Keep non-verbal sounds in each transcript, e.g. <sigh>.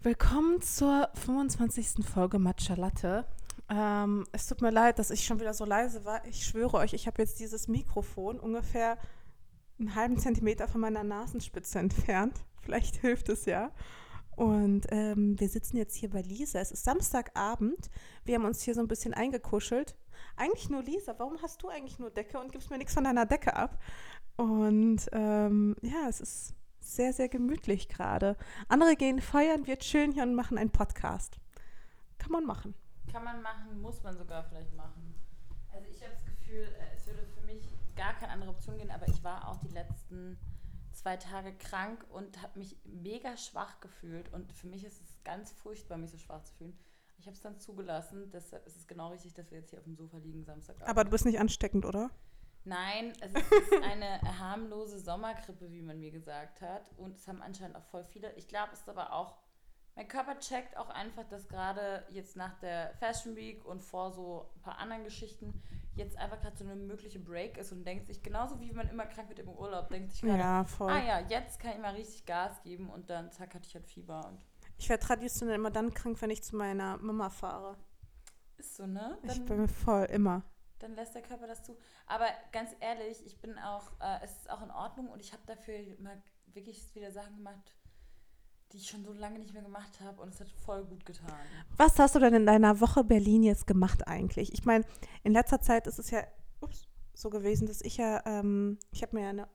Willkommen zur 25. Folge Matcha Latte. Ähm, es tut mir leid, dass ich schon wieder so leise war. Ich schwöre euch, ich habe jetzt dieses Mikrofon ungefähr einen halben Zentimeter von meiner Nasenspitze entfernt. Vielleicht hilft es ja. Und ähm, wir sitzen jetzt hier bei Lisa. Es ist Samstagabend. Wir haben uns hier so ein bisschen eingekuschelt. Eigentlich nur Lisa. Warum hast du eigentlich nur Decke und gibst mir nichts von deiner Decke ab? Und ähm, ja, es ist sehr, sehr gemütlich gerade. Andere gehen feiern, wir chillen hier und machen einen Podcast. Kann man machen. Kann man machen, muss man sogar vielleicht machen. Also ich habe das Gefühl, äh, es würde für mich gar keine andere Option gehen, aber ich war auch die letzten zwei Tage krank und habe mich mega schwach gefühlt. Und für mich ist es ganz furchtbar, mich so schwach zu fühlen. Ich habe es dann zugelassen, deshalb ist es genau richtig, dass wir jetzt hier auf dem Sofa liegen Samstag. Aber du bist nicht ansteckend, oder? Nein, es <laughs> ist eine harmlose Sommergrippe, wie man mir gesagt hat. Und es haben anscheinend auch voll viele. Ich glaube, es ist aber auch, mein Körper checkt auch einfach, dass gerade jetzt nach der Fashion Week und vor so ein paar anderen Geschichten jetzt einfach gerade so eine mögliche Break ist und denkt sich, genauso wie man immer krank wird im Urlaub, denkt sich gerade, Ja, ah ja, jetzt kann ich mal richtig Gas geben und dann zack, hatte ich halt Fieber und Ich werde traditionell immer dann krank, wenn ich zu meiner Mama fahre. ist so, ne? Ich Dann- bin voll immer. Dann lässt der Körper das zu. Aber ganz ehrlich, ich bin auch, äh, es ist auch in Ordnung und ich habe dafür mal wirklich wieder Sachen gemacht, die ich schon so lange nicht mehr gemacht habe und es hat voll gut getan. Was hast du denn in deiner Woche Berlin jetzt gemacht eigentlich? Ich meine, in letzter Zeit ist es ja ups, so gewesen, dass ich ja, ähm, ich habe mir ja eine,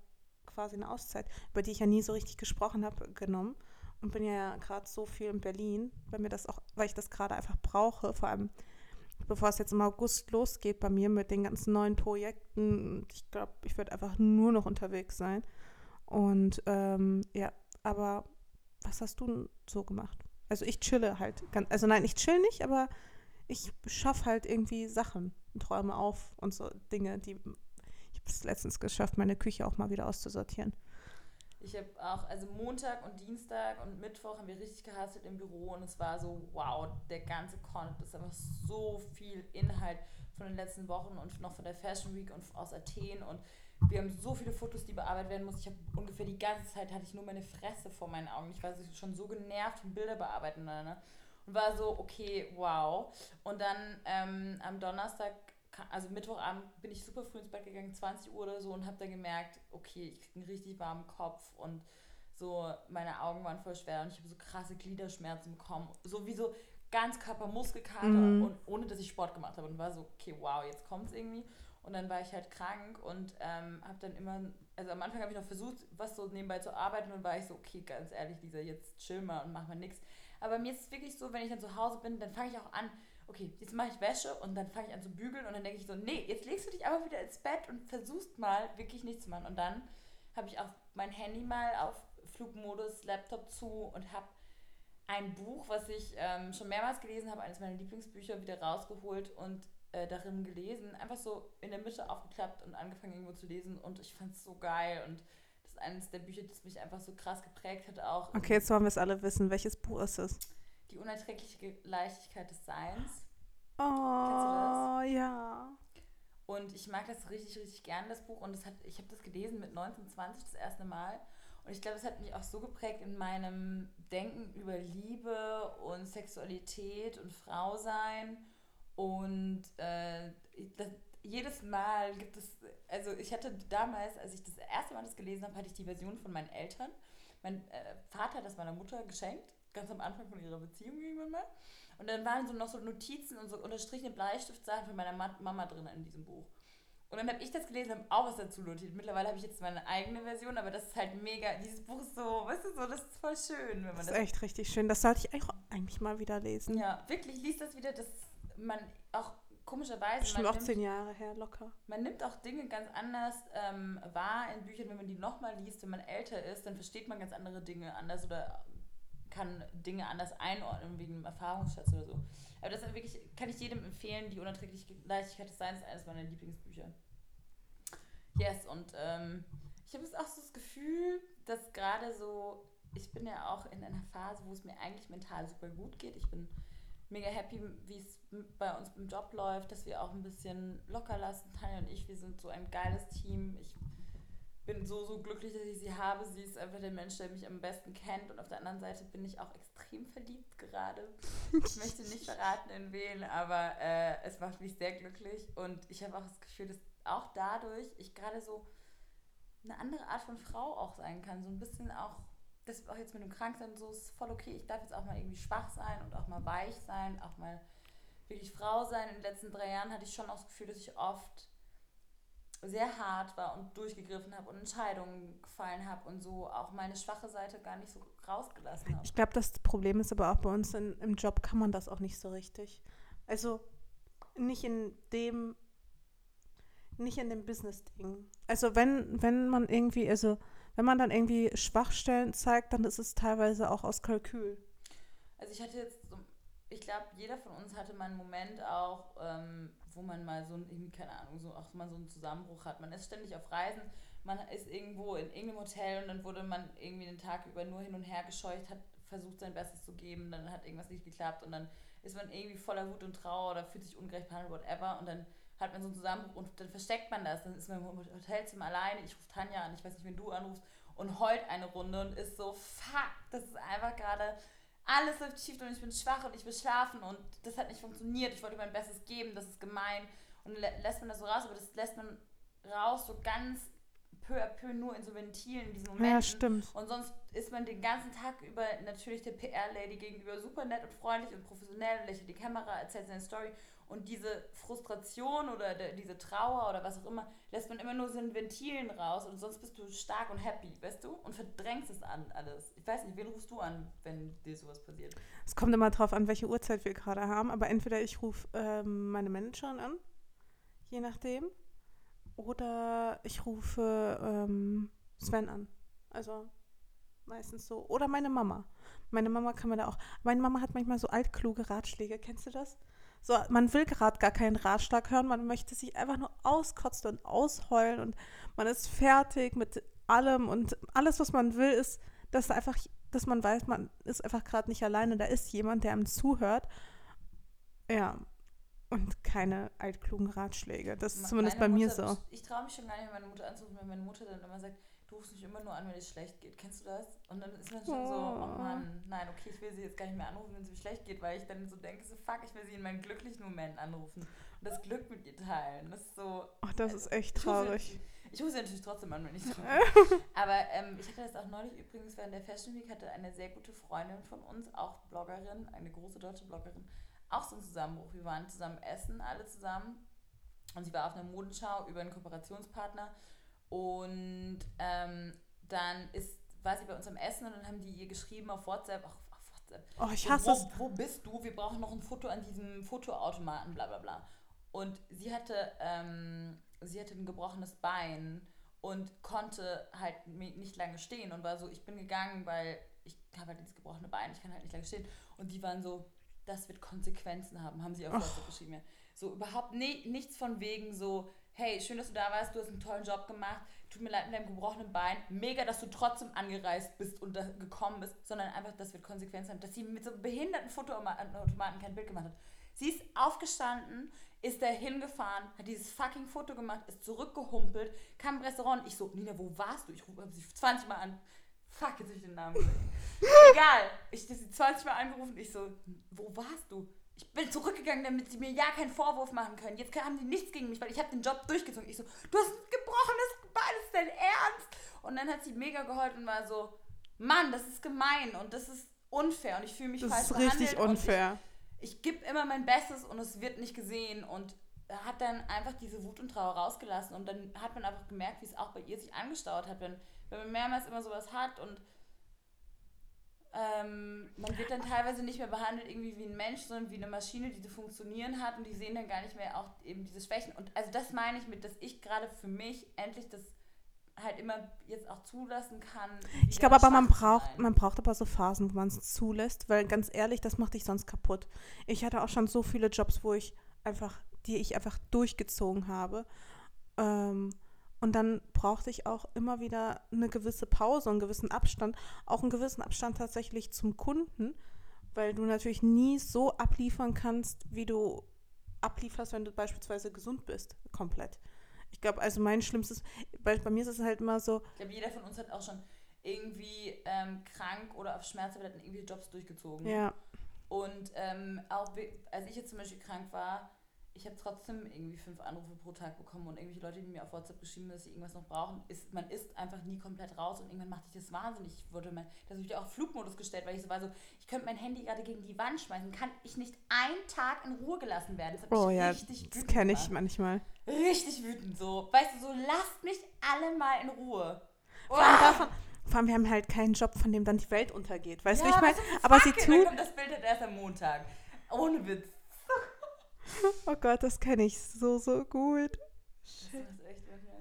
quasi eine Auszeit, über die ich ja nie so richtig gesprochen habe, genommen und bin ja gerade so viel in Berlin, weil mir das auch, weil ich das gerade einfach brauche, vor allem bevor es jetzt im August losgeht bei mir mit den ganzen neuen Projekten. Ich glaube, ich werde einfach nur noch unterwegs sein. Und ähm, ja, aber was hast du so gemacht? Also ich chille halt. Ganz, also nein, ich chill nicht, aber ich schaffe halt irgendwie Sachen und träume auf und so Dinge, die. Ich habe es letztens geschafft, meine Küche auch mal wieder auszusortieren. Ich habe auch, also Montag und Dienstag und Mittwoch haben wir richtig gehasselt im Büro und es war so, wow, der ganze Content ist einfach so viel Inhalt von den letzten Wochen und noch von der Fashion Week und aus Athen und wir haben so viele Fotos, die bearbeitet werden mussten. Ich habe ungefähr die ganze Zeit hatte ich nur meine Fresse vor meinen Augen. Ich war schon so genervt von Bilder bearbeiten ne? und war so, okay, wow. Und dann ähm, am Donnerstag, also Mittwochabend, bin ich super früh ins Bett gegangen, 20 Uhr oder so, und habe dann gemerkt, okay, ich kriege einen richtig warmen Kopf und so, meine Augen waren voll schwer und ich habe so krasse Gliederschmerzen bekommen. So wie so ganz Körpermuskelkater Mhm. und ohne dass ich Sport gemacht habe und war so, okay, wow, jetzt kommt's irgendwie. Und dann war ich halt krank und ähm, habe dann immer, also am Anfang habe ich noch versucht, was so nebenbei zu arbeiten und war ich so, okay, ganz ehrlich, Lisa, jetzt chill mal und mach mal nix. Aber mir ist es wirklich so, wenn ich dann zu Hause bin, dann fange ich auch an, okay, jetzt mache ich Wäsche und dann fange ich an zu bügeln und dann denke ich so, nee, jetzt legst du dich aber wieder ins Bett und versuchst mal wirklich nichts zu machen. Und dann habe ich auch mein Handy mal auf Flugmodus, Laptop zu und habe ein Buch, was ich ähm, schon mehrmals gelesen habe, eines meiner Lieblingsbücher, wieder rausgeholt und äh, darin gelesen. Einfach so in der Mitte aufgeklappt und angefangen irgendwo zu lesen und ich fand es so geil und das ist eines der Bücher, das mich einfach so krass geprägt hat auch. Okay, jetzt wollen wir es alle wissen. Welches Buch ist es? Die unerträgliche Leichtigkeit des Seins. Oh, ja. Und ich mag das richtig, richtig gern, das Buch. Und das hat, ich habe das gelesen mit 19, 20 das erste Mal. Und ich glaube, es hat mich auch so geprägt in meinem Denken über Liebe und Sexualität und Frausein. Und äh, das, jedes Mal gibt es, also ich hatte damals, als ich das erste Mal das gelesen habe, hatte ich die Version von meinen Eltern. Mein äh, Vater hat das meiner Mutter geschenkt, ganz am Anfang von ihrer Beziehung irgendwann mal. Und dann waren so noch so Notizen und so unterstrichene Bleistiftsachen von meiner Ma Mama drin in diesem Buch. Und dann habe ich das gelesen, habe auch was dazu notiert. Mittlerweile habe ich jetzt meine eigene Version, aber das ist halt mega. Dieses Buch ist so, weißt du, so, das ist voll schön, wenn man Das das. ist echt richtig schön. Das sollte ich eigentlich mal wieder lesen. Ja, wirklich, liest das wieder, dass man auch komischerweise. Man auch nimmt- zehn Jahre her, locker. man nimmt auch Dinge ganz anders ähm, wahr in Büchern, wenn man die nochmal liest, wenn man älter ist, dann versteht man ganz andere Dinge anders oder kann Dinge anders einordnen wegen dem Erfahrungsschatz oder so. Aber das wirklich, kann ich jedem empfehlen, die unerträgliche Leichtigkeit des Seins ist eines meiner Lieblingsbücher. Yes, und ähm, ich habe jetzt auch so das Gefühl, dass gerade so, ich bin ja auch in einer Phase, wo es mir eigentlich mental super gut geht. Ich bin mega happy, wie es bei uns im Job läuft, dass wir auch ein bisschen locker lassen. Tanja und ich, wir sind so ein geiles Team. Ich bin so, so glücklich, dass ich sie habe. Sie ist einfach der Mensch, der mich am besten kennt. Und auf der anderen Seite bin ich auch extrem verliebt gerade. Ich möchte nicht verraten, in wen, aber äh, es macht mich sehr glücklich. Und ich habe auch das Gefühl, dass auch dadurch ich gerade so eine andere Art von Frau auch sein kann. So ein bisschen auch, das auch jetzt mit dem Kranksein so ist voll okay. Ich darf jetzt auch mal irgendwie schwach sein und auch mal weich sein, auch mal wirklich Frau sein. In den letzten drei Jahren hatte ich schon auch das Gefühl, dass ich oft sehr hart war und durchgegriffen habe und Entscheidungen gefallen habe und so auch meine schwache Seite gar nicht so rausgelassen habe. Ich glaube, das Problem ist aber auch bei uns in, im Job kann man das auch nicht so richtig. Also nicht in dem nicht in dem Business-Ding. Also wenn, wenn man irgendwie, also wenn man dann irgendwie Schwachstellen zeigt, dann ist es teilweise auch aus Kalkül. Also ich hatte jetzt, ich glaube, jeder von uns hatte mal einen Moment auch, ähm, wo man mal so, irgendwie, keine Ahnung, so auch mal so einen Zusammenbruch hat. Man ist ständig auf Reisen, man ist irgendwo in irgendeinem Hotel und dann wurde man irgendwie den Tag über nur hin und her gescheucht, hat versucht sein Bestes zu geben, dann hat irgendwas nicht geklappt und dann ist man irgendwie voller Wut und Trauer oder fühlt sich ungerecht behandelt, whatever und dann hat man so einen Zusammenbruch und dann versteckt man das. Dann ist man im Hotelzimmer alleine, ich rufe Tanja an, ich weiß nicht, wenn du anrufst und heult eine Runde und ist so, fuck, das ist einfach gerade, alles läuft schief und ich bin schwach und ich will schlafen und das hat nicht funktioniert, ich wollte mein Bestes geben, das ist gemein. Und lässt man das so raus, aber das lässt man raus so ganz peu à peu nur in so Ventilen in diesen Momenten. Ja, stimmt. Und sonst ist man den ganzen Tag über natürlich der PR-Lady gegenüber super nett und freundlich und professionell, lächelt die Kamera, erzählt seine Story und diese Frustration oder de, diese Trauer oder was auch immer, lässt man immer nur so in Ventilen raus und sonst bist du stark und happy, weißt du? Und verdrängst es an alles. Ich weiß nicht, wen rufst du an, wenn dir sowas passiert? Es kommt immer drauf an, welche Uhrzeit wir gerade haben, aber entweder ich rufe ähm, meine Managerin an, je nachdem, oder ich rufe ähm, Sven an. Also meistens so. Oder meine Mama. Meine Mama kann mir da auch. Meine Mama hat manchmal so altkluge Ratschläge. Kennst du das? So, man will gerade gar keinen Ratschlag hören, man möchte sich einfach nur auskotzen und ausheulen und man ist fertig mit allem und alles, was man will, ist, dass einfach, dass man weiß, man ist einfach gerade nicht alleine, da ist jemand, der einem zuhört. Ja, und keine altklugen Ratschläge. Das ist zumindest bei mir so. Ich, ich traue mich schon gar nicht, meine Mutter anzurufen, wenn meine Mutter dann immer sagt, du rufst mich immer nur an, wenn es schlecht geht. Kennst du das? Und dann ist man schon oh. so, oh Mann, nein, okay, ich will sie jetzt gar nicht mehr anrufen, wenn es mir schlecht geht, weil ich dann so denke, so fuck, ich will sie in meinen glücklichen Momenten anrufen und das Glück mit ihr teilen. Das ist so. Ach, das also, ist echt traurig. Ich rufe sie natürlich trotzdem an, wenn ich so. <laughs> Aber ähm, ich hatte das auch neulich übrigens während der Fashion Week, hatte eine sehr gute Freundin von uns, auch Bloggerin, eine große deutsche Bloggerin, auch so einen Zusammenbruch. Wir waren zusammen essen, alle zusammen. Und sie war auf einer Modenschau über einen Kooperationspartner und ähm, dann ist, war sie bei uns am Essen und dann haben die ihr geschrieben auf WhatsApp, ach, auf WhatsApp. Oh, ich hasse wo, es. Wo bist du? Wir brauchen noch ein Foto an diesem Fotoautomaten, bla bla bla. Und sie hatte, ähm, sie hatte ein gebrochenes Bein und konnte halt nicht lange stehen und war so, ich bin gegangen, weil ich habe halt dieses gebrochene Bein, ich kann halt nicht lange stehen. Und die waren so, das wird Konsequenzen haben, haben sie auf WhatsApp geschrieben. So überhaupt nee, nichts von wegen so, hey, schön, dass du da warst, du hast einen tollen Job gemacht, tut mir leid mit deinem gebrochenen Bein, mega, dass du trotzdem angereist bist und da gekommen bist, sondern einfach, das wird Konsequenzen haben, dass sie mit so einem behinderten Fotoautomaten kein Bild gemacht hat. Sie ist aufgestanden, ist da hingefahren, hat dieses fucking Foto gemacht, ist zurückgehumpelt, kam im Restaurant ich so, Nina, wo warst du? Ich rufe sie 20 Mal an. Fuck, jetzt habe ich den Namen Egal. Ich habe sie 20 Mal angerufen, ich so, wo warst du? ich bin zurückgegangen, damit sie mir ja keinen Vorwurf machen können. Jetzt haben die nichts gegen mich, weil ich habe den Job durchgezogen. Ich so, du hast ein gebrochenes Bein, ist dein Ernst? Und dann hat sie mega geheult und war so, Mann, das ist gemein und das ist unfair und ich fühle mich das falsch Das ist richtig unfair. Ich, ich gebe immer mein Bestes und es wird nicht gesehen und hat dann einfach diese Wut und Trauer rausgelassen und dann hat man einfach gemerkt, wie es auch bei ihr sich angestaut hat, wenn, wenn man mehrmals immer sowas hat und ähm, man wird dann teilweise nicht mehr behandelt irgendwie wie ein Mensch, sondern wie eine Maschine, die zu funktionieren hat und die sehen dann gar nicht mehr auch eben diese Schwächen. Und also das meine ich mit, dass ich gerade für mich endlich das halt immer jetzt auch zulassen kann. Ich glaube aber, man braucht, man braucht aber so Phasen, wo man es zulässt, weil ganz ehrlich, das macht dich sonst kaputt. Ich hatte auch schon so viele Jobs, wo ich einfach, die ich einfach durchgezogen habe. Ähm, und dann brauchte ich auch immer wieder eine gewisse Pause, einen gewissen Abstand, auch einen gewissen Abstand tatsächlich zum Kunden, weil du natürlich nie so abliefern kannst, wie du ablieferst, wenn du beispielsweise gesund bist, komplett. Ich glaube, also mein schlimmstes, bei, bei mir ist es halt immer so, Ich glaube, jeder von uns hat auch schon irgendwie ähm, krank oder auf Schmerztabletten irgendwie Jobs durchgezogen. ja, Und ähm, auch, als ich jetzt zum Beispiel krank war, ich habe trotzdem irgendwie fünf Anrufe pro Tag bekommen und irgendwelche Leute, die mir auf WhatsApp geschrieben haben, dass sie irgendwas noch brauchen. Ist, man ist einfach nie komplett raus und irgendwann macht dich das wahnsinnig. Ich wurde mein, das habe ich auch auf Flugmodus gestellt, weil ich so war so, ich könnte mein Handy gerade gegen die Wand schmeißen, kann ich nicht einen Tag in Ruhe gelassen werden. Das oh ja, das kenne ich manchmal. Richtig wütend so. Weißt du, so lasst mich alle mal in Ruhe. Vor allem, davon, vor allem, wir haben halt keinen Job, von dem dann die Welt untergeht. Weißt du, wie ich meine? Aber sie it, Dann tut, kommt das Bild halt erst am Montag. Ohne Witz. <laughs> oh Gott, das kenne ich so, so gut.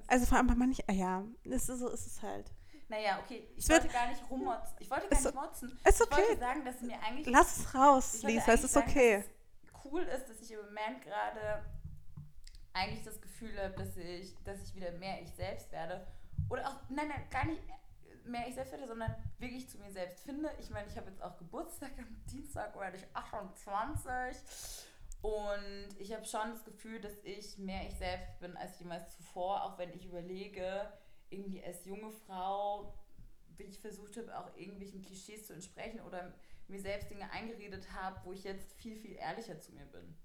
Also vor allem bei manchen, ah ja, es ist, so ist es halt. Naja, okay, ich wollte gar nicht rummotzen. Ich wollte gar nicht motzen. Ist Ich wollte okay, sagen, dass mir eigentlich lass es raus, Lisa, es ist sagen, okay. Cool ist, dass ich im Moment gerade eigentlich das Gefühl habe, dass ich, dass ich wieder mehr ich selbst werde. Oder auch, nein, nein, gar nicht mehr ich selbst werde, sondern wirklich zu mir selbst finde. Ich meine, ich habe jetzt auch Geburtstag am Dienstag, werde ich 28. Und ich habe schon das Gefühl, dass ich mehr ich selbst bin als jemals zuvor, auch wenn ich überlege, irgendwie als junge Frau, wie ich versucht habe, auch irgendwelchen Klischees zu entsprechen oder mir selbst Dinge eingeredet habe, wo ich jetzt viel, viel ehrlicher zu mir bin.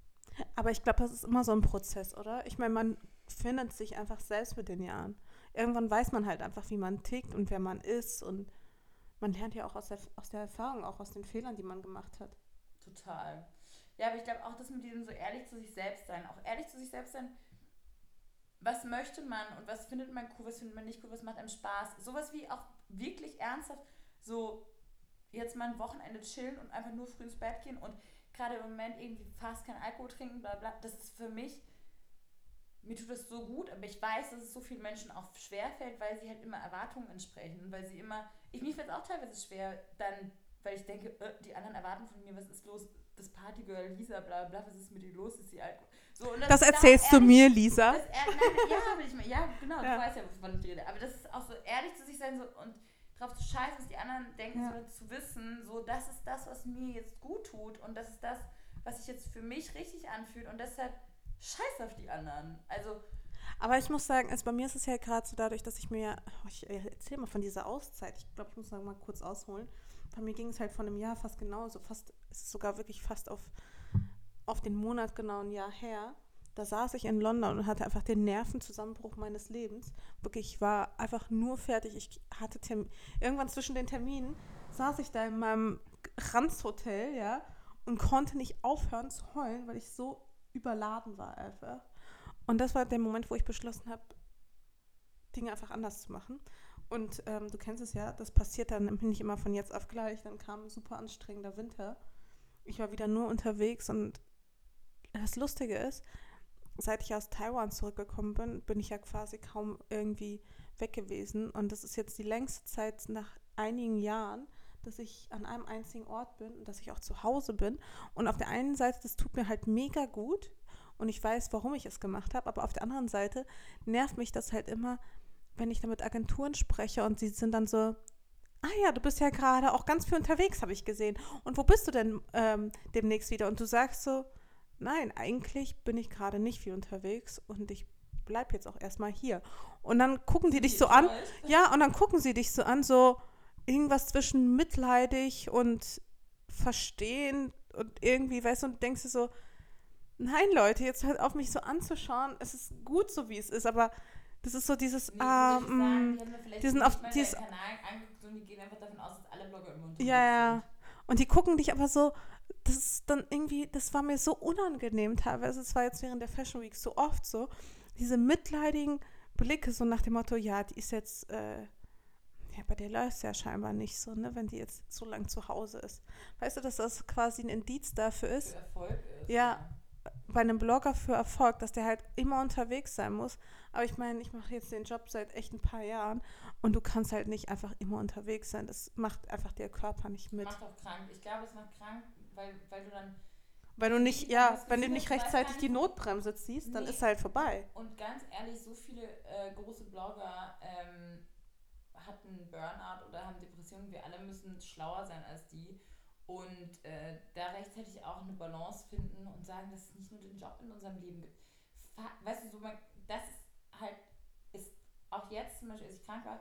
Aber ich glaube, das ist immer so ein Prozess, oder? Ich meine, man findet sich einfach selbst mit den Jahren. Irgendwann weiß man halt einfach, wie man tickt und wer man ist. Und man lernt ja auch aus der, aus der Erfahrung, auch aus den Fehlern, die man gemacht hat. Total. Ja, aber ich glaube auch, dass mit diesem so ehrlich zu sich selbst sein, auch ehrlich zu sich selbst sein, was möchte man und was findet man cool, was findet man nicht cool, was macht einem Spaß. Sowas wie auch wirklich ernsthaft so jetzt mal ein Wochenende chillen und einfach nur früh ins Bett gehen und gerade im Moment irgendwie fast kein Alkohol trinken, bla bla. Das ist für mich, mir tut das so gut, aber ich weiß, dass es so vielen Menschen auch schwerfällt, weil sie halt immer Erwartungen entsprechen weil sie immer, ich mir fällt es auch teilweise schwer, dann, weil ich denke, äh, die anderen erwarten von mir, was ist los, das Partygirl Lisa, bla bla, was ist mit ihr los, ist sie Alkohol. So, und Das auch erzählst du ehrlich- mir, Lisa. das, nein, ja, aber ich mein, ja, genau, Ja. du weißt ja, wovon ich rede. Aber das ist auch so ehrlich zu sich sein so, und drauf zu scheißen, was die anderen denken, Ja. sondern zu wissen, so, das ist das, was mir jetzt gut tut und das ist das, was sich jetzt für mich richtig anfühlt und deshalb scheiß auf die anderen. Also, Aber ich muss sagen, also bei mir ist es ja gerade so dadurch, dass ich mir ja, oh, ich erzähle mal von dieser Auszeit. Ich glaube, ich muss noch mal kurz ausholen. Bei mir ging es halt vor einem Jahr fast genauso, fast, es ist sogar wirklich fast auf, auf den Monat genau ein Jahr her. Da saß ich in London und hatte einfach den Nervenzusammenbruch meines Lebens. Wirklich, ich war einfach nur fertig. Ich hatte Termin, irgendwann zwischen den Terminen saß ich da in meinem Ranzhotel, ja, und konnte nicht aufhören zu heulen, weil ich so überladen war einfach. Und das war der Moment, wo ich beschlossen habe, Dinge einfach anders zu machen. Und ähm, du kennst es ja, das passiert dann nicht immer von jetzt auf gleich. Dann kam ein super anstrengender Winter. Ich war wieder nur unterwegs und das Lustige ist, seit ich aus Taiwan zurückgekommen bin, bin ich ja quasi kaum irgendwie weg gewesen. Und das ist jetzt die längste Zeit nach einigen Jahren, dass ich an einem einzigen Ort bin und dass ich auch zu Hause bin. Und auf der einen Seite, das tut mir halt mega gut und ich weiß, warum ich es gemacht habe, aber auf der anderen Seite nervt mich das halt immer, wenn ich da mit Agenturen spreche und sie sind dann so, ah ja, du bist ja gerade auch ganz viel unterwegs, habe ich gesehen. Und wo bist du denn ähm, demnächst wieder? Und du sagst so, nein, eigentlich bin ich gerade nicht viel unterwegs und ich bleib jetzt auch erstmal hier. Und dann gucken die dich so an, ja, und dann gucken sie dich so an, so irgendwas zwischen mitleidig und verstehen und irgendwie, weißt du, und denkst du so, nein, Leute, jetzt hört auf mich so anzuschauen, es ist gut so, wie es ist, aber das ist so dieses, Wie, ah, ich sagen, mm, die haben da vielleicht die sind nicht auf- mal die ist- deinen Kanal angeguckt und die gehen einfach davon aus, dass alle Blogger immer unterwegs ja, ja. Und die gucken dich aber so, das ist dann irgendwie, das war mir so unangenehm teilweise, es war jetzt während der Fashion Week so oft so, diese mitleidigen Blicke so nach dem Motto, ja, die ist jetzt, äh, ja, bei der läuft es ja scheinbar nicht so, ne, wenn die jetzt so lang zu Hause ist. Weißt du, dass das quasi ein Indiz dafür ist, Für Erfolg ist. Ja. Bei einem Blogger für Erfolg, dass der halt immer unterwegs sein muss. Aber ich meine, ich mache jetzt den Job seit echt ein paar Jahren und du kannst halt nicht einfach immer unterwegs sein. Das macht einfach der Körper nicht mit. Macht auch krank. Ich glaube, es macht krank, weil, weil du dann Weil du nicht, Ich ja, wenn du nicht rechtzeitig die Notbremse ziehst, dann Nee. ist halt vorbei. Und ganz ehrlich, so viele äh, große Blogger ähm, hatten Burnout oder haben Depressionen. Wir alle müssen schlauer sein als die. Und äh, da rechtzeitig auch eine Balance finden und sagen, dass es nicht nur den Job in unserem Leben gibt. Weißt du, so man, das ist halt ist auch jetzt zum Beispiel, als ich krank war,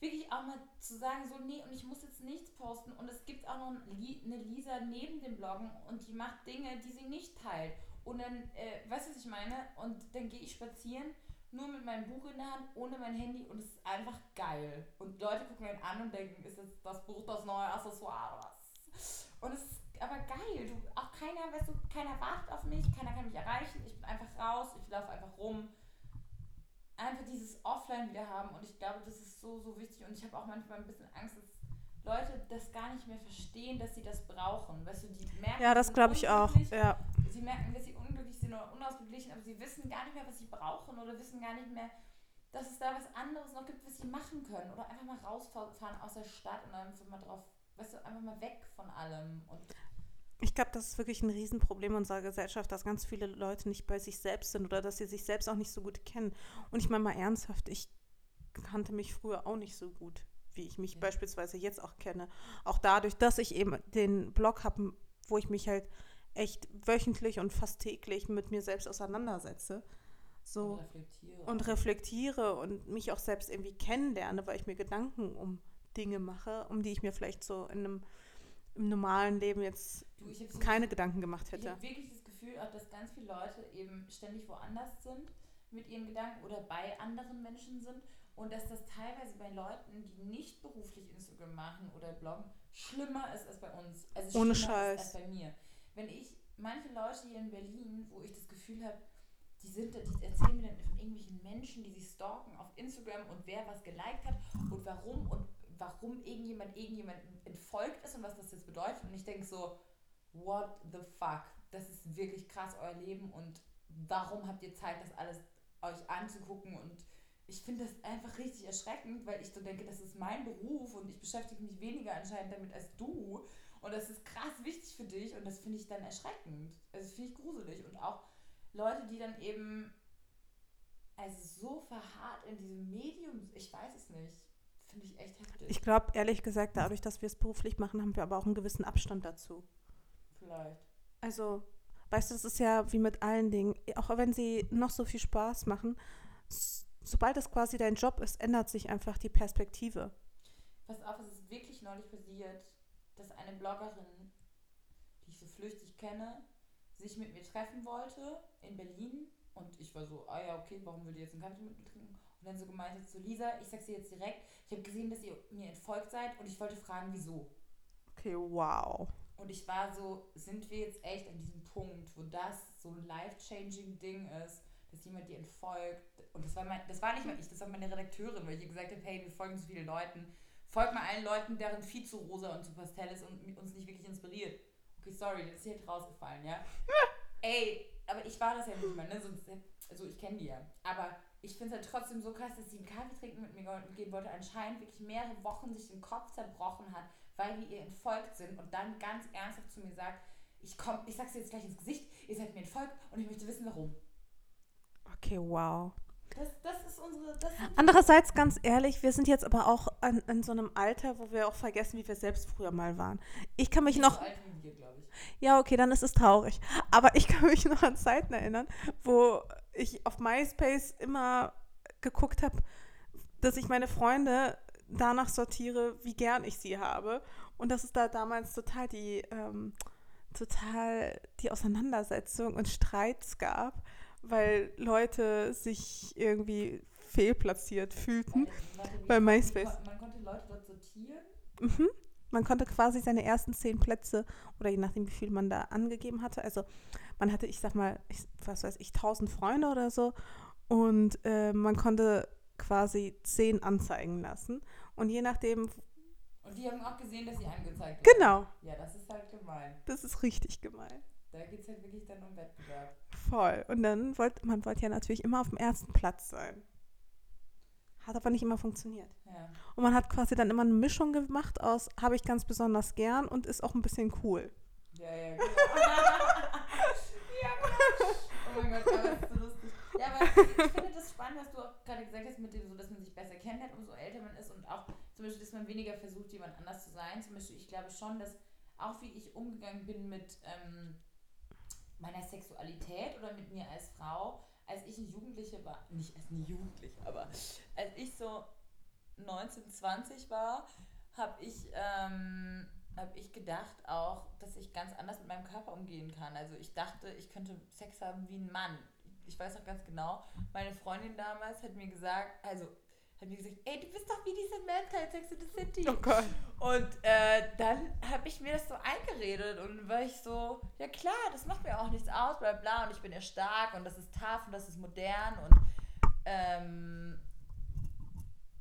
wirklich auch mal zu sagen, so, nee, und ich muss jetzt nichts posten. Und es gibt auch noch eine Lisa neben dem Bloggen und die macht Dinge, die sie nicht teilt. Und dann, äh, weißt du, was ich meine? Und dann gehe ich spazieren, nur mit meinem Buch in der Hand, ohne mein Handy und es ist einfach geil. Und Leute gucken einen an und denken, ist jetzt das Buch das neue Accessoire oder was? Und es ist aber geil. Du, auch keiner, weißt du, keiner wartet auf mich, keiner kann mich erreichen. Ich bin einfach raus, ich laufe einfach rum einfach dieses Offline wieder haben und ich glaube, das ist so, so wichtig und ich habe auch manchmal ein bisschen Angst, dass Leute das gar nicht mehr verstehen, dass sie das brauchen. Weißt du, die merken, ja, das glaube ich auch. Ja. Sie merken, dass sie unglücklich sind oder unausgeglichen, aber sie wissen gar nicht mehr, was sie brauchen oder wissen gar nicht mehr, dass es da was anderes noch gibt, was sie machen können. Oder einfach mal rausfahren aus der Stadt und einfach mal drauf, weißt du, einfach mal weg von allem. Und ich glaube, das ist wirklich ein Riesenproblem unserer Gesellschaft, dass ganz viele Leute nicht bei sich selbst sind oder dass sie sich selbst auch nicht so gut kennen. Und ich meine mal ernsthaft, ich kannte mich früher auch nicht so gut, wie ich mich ja. beispielsweise jetzt auch kenne. Auch dadurch, dass ich eben den Blog habe, wo ich mich halt echt wöchentlich und fast täglich mit mir selbst auseinandersetze. So, und reflektiere. Und reflektiere und mich auch selbst irgendwie kennenlerne, weil ich mir Gedanken um Dinge mache, um die ich mir vielleicht so in einem im normalen Leben jetzt du, keine so, Gedanken gemacht hätte. Ich habe wirklich das Gefühl, auch, dass ganz viele Leute eben ständig woanders sind mit ihren Gedanken oder bei anderen Menschen sind und dass das teilweise bei Leuten, die nicht beruflich Instagram machen oder bloggen, schlimmer ist als bei uns. Also Ohne Scheiß. als bei mir. Wenn ich manche Leute hier in Berlin, wo ich das Gefühl habe, die, sind, die erzählen mir dann von irgendwelchen Menschen, die sie stalken auf Instagram und wer was geliked hat und warum und warum irgendjemand irgendjemanden entfolgt ist und was das jetzt bedeutet. Und ich denke so, what the fuck? Das ist wirklich krass euer Leben und warum habt ihr Zeit, das alles euch anzugucken? Und ich finde das einfach richtig erschreckend, weil ich so denke, das ist mein Beruf und ich beschäftige mich weniger anscheinend damit als du. Und das ist krass wichtig für dich und das finde ich dann erschreckend. Also das finde ich gruselig. Und auch Leute, die dann eben also so verharrt in diesem Medium, ich weiß es nicht. Finde ich echt heftig. Ich glaube, ehrlich gesagt, dadurch, dass wir es beruflich machen, haben wir aber auch einen gewissen Abstand dazu. Vielleicht. Also, weißt du, das ist ja wie mit allen Dingen. Auch wenn sie noch so viel Spaß machen, sobald es quasi dein Job ist, ändert sich einfach die Perspektive. Pass auf, es ist wirklich neulich passiert, dass eine Bloggerin, die ich so flüchtig kenne, sich mit mir treffen wollte in Berlin. Und ich war so, ah ja, okay, warum würde ihr jetzt einen Kaffee mit mir trinken? Und dann so gemeint hat, so Lisa, ich sag's dir jetzt direkt, ich habe gesehen, dass ihr mir entfolgt seid und ich wollte fragen, wieso. Okay, wow. Und ich war so, sind wir jetzt echt an diesem Punkt, wo das so ein life-changing Ding ist, dass jemand dir entfolgt. Und das war mein, das war nicht mal ich, das war meine Redakteurin, weil ich ihr gesagt habe, hey, wir folgen so viele Leuten. Folgt mal allen Leuten, deren Feed zu rosa und zu pastell ist und uns nicht wirklich inspiriert. Okay, sorry, das ist hier halt rausgefallen, ja? <laughs> Ey, aber ich war das ja nicht mal, ne? Sonst, also ich kenne die ja. Aber ich finde es halt trotzdem so krass, dass sie einen Kaffee trinken mit mir gehen wollte, anscheinend wirklich mehrere Wochen sich den Kopf zerbrochen hat, weil wir ihr entfolgt sind und dann ganz ernsthaft zu mir sagt, ich komm, ich sag's dir jetzt gleich ins Gesicht, ihr seid mir entfolgt und ich möchte wissen, warum. Okay, wow. Das, das ist unsere. Das Andererseits, ganz ehrlich, wir sind jetzt aber auch an, in so einem Alter, wo wir auch vergessen, wie wir selbst früher mal waren. Ich kann mich noch. So alt wie wir, glaube ich. Ja, okay, dann ist es traurig. Aber ich kann mich noch an Zeiten erinnern, wo ich auf MySpace immer geguckt habe, dass ich meine Freunde danach sortiere, wie gern ich sie habe. Und dass es da damals total die, ähm, total die Auseinandersetzung und Streits gab, weil Leute sich irgendwie fehlplatziert fühlten Warte, bei MySpace. Man konnte Leute dort sortieren? Mhm. Man konnte quasi seine ersten zehn Plätze oder je nachdem, wie viel man da angegeben hatte. Also man hatte, ich sag mal, ich, was weiß ich, tausend Freunde oder so und äh, man konnte quasi zehn anzeigen lassen. Und je nachdem. Und die haben auch gesehen, dass sie angezeigt werden. Genau. Ja, das ist halt gemein. Das ist richtig gemein. Da geht es halt wirklich dann um Wettbewerb. Voll. Und dann wollte man wollte ja natürlich immer auf dem ersten Platz sein. Hat aber nicht immer funktioniert. Ja. Und man hat quasi dann immer eine Mischung gemacht aus, habe ich ganz besonders gern und ist auch ein bisschen cool. Ja, ja, genau. <laughs> Oh lustig. Ja, aber ich finde das spannend, was du auch gerade gesagt hast, mit dem, so, dass man sich besser kennenlernt, umso älter man ist und auch zum Beispiel, dass man weniger versucht, jemand anders zu sein. Zum Beispiel, ich glaube schon, dass auch wie ich umgegangen bin mit ähm, meiner Sexualität oder mit mir als Frau, als ich eine Jugendliche war, nicht als eine Jugendliche, aber als ich so 19, 20 war, habe ich, ähm, hab ich gedacht auch, dass ich ganz anders mit meinem Körper umgehen kann. Also ich dachte, ich könnte Sex haben wie ein Mann. Ich weiß noch ganz genau, meine Freundin damals hat mir gesagt, also hat mir gesagt, ey, du bist doch wie dieser Manteil Sex in the City. Oh Gott. Und äh, dann habe ich mir das so eingeredet und war ich so, ja klar, das macht mir auch nichts aus, bla bla, und ich bin ja stark und das ist tough und das ist modern und ähm,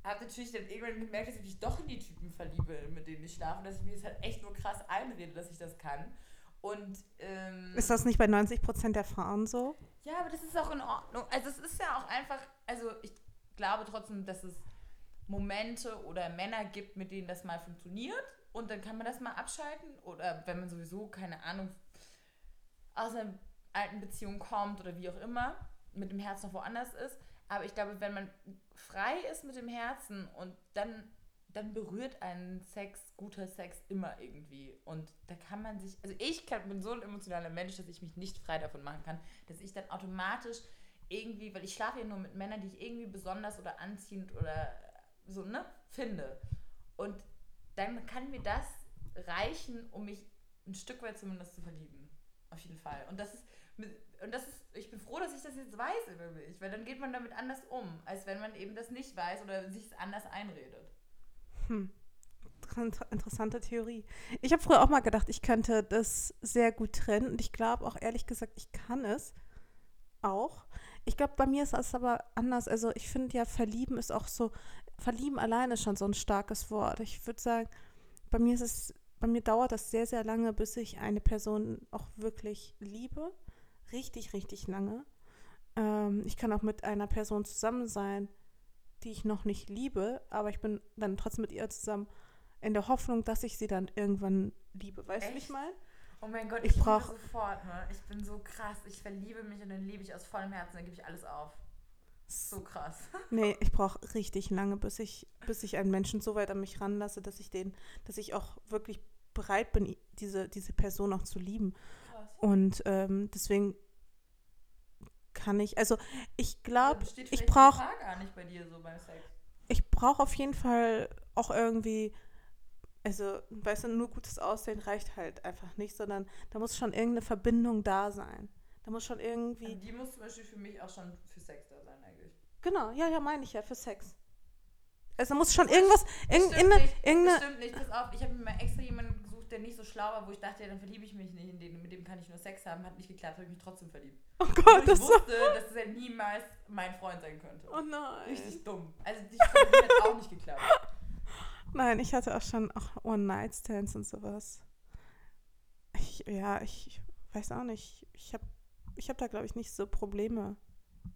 habe natürlich dann irgendwann gemerkt, dass ich mich doch in die Typen verliebe, mit denen ich schlafe, und dass ich mir das halt echt nur krass einrede, dass ich das kann. Und ähm, Ist das nicht bei 90 Prozent der Frauen so? ja, aber das ist auch in Ordnung. Also es ist ja auch einfach, also ich glaube trotzdem, dass es Momente oder Männer gibt, mit denen das mal funktioniert und dann kann man das mal abschalten oder wenn man sowieso, keine Ahnung, aus einer alten Beziehung kommt oder wie auch immer, mit dem Herz noch woanders ist. Aber ich glaube, wenn man frei ist mit dem Herzen und dann, dann berührt einen Sex, guter Sex immer irgendwie. Und da kann man sich, also ich kann, bin so ein emotionaler Mensch, dass ich mich nicht frei davon machen kann, dass ich dann automatisch irgendwie, weil ich schlafe ja nur mit Männern, die ich irgendwie besonders oder anziehend oder so, ne, finde. Und dann kann mir das reichen, um mich ein Stück weit zumindest zu verlieben. Auf jeden Fall. Und das ist, und das ist, ich bin froh, dass ich das jetzt weiß über mich, weil dann geht man damit anders um, als wenn man eben das nicht weiß oder sich es anders einredet. Hm. Inter- Interessante Theorie. Ich habe früher auch mal gedacht, ich könnte das sehr gut trennen und ich glaube auch ehrlich gesagt, ich kann es auch. Ich glaube, bei mir ist das aber anders. Also ich finde ja, verlieben ist auch so, verlieben alleine ist schon so ein starkes Wort. Ich würde sagen, bei mir ist es, bei mir dauert das sehr, sehr lange, bis ich eine Person auch wirklich liebe. Richtig, richtig lange. Ähm, ich kann auch mit einer Person zusammen sein, die ich noch nicht liebe, aber ich bin dann trotzdem mit ihr zusammen in der Hoffnung, dass ich sie dann irgendwann liebe. Weißt du, wie ich Echt? meine? Oh mein Gott, Ich ich, liebe brauch- sofort, ne? Ich bin so krass. Ich verliebe mich und dann liebe ich aus vollem Herzen, dann gebe ich alles auf. So krass. <laughs> Nee, ich brauche richtig lange, bis ich, bis ich einen Menschen so weit an mich ranlasse, dass ich den, dass ich auch wirklich bereit bin, diese, diese Person auch zu lieben. Und ähm, deswegen kann ich, also ich glaube, ich vielleicht die brauch- Gefahr gar nicht bei dir so ich brauche auf jeden Fall auch irgendwie, also, weißt du, nur gutes Aussehen reicht halt einfach nicht, sondern da muss schon irgendeine Verbindung da sein. Da muss schon irgendwie, Also die muss zum Beispiel für mich auch schon für Sex da sein eigentlich. genau, ja, ja, meine ich ja, für Sex. Also da muss schon irgendwas, irgendeine, stimmt nicht, stimmt nicht. Pass auf, ich habe mir mal extra jemanden der nicht so schlau war, wo ich dachte, ja, dann verliebe ich mich nicht in den, mit dem kann ich nur Sex haben. Hat nicht geklappt, habe ich mich trotzdem verliebt. oh Gott, ich das ist so, wusste, dass er niemals mein Freund sein könnte. oh nein. Richtig dumm. Also die hat auch nicht geklappt. Nein, ich hatte auch schon auch One-Night-Stands und sowas. Ich, ja, ich weiß auch nicht. Ich habe ich hab da, glaube ich, nicht so Probleme.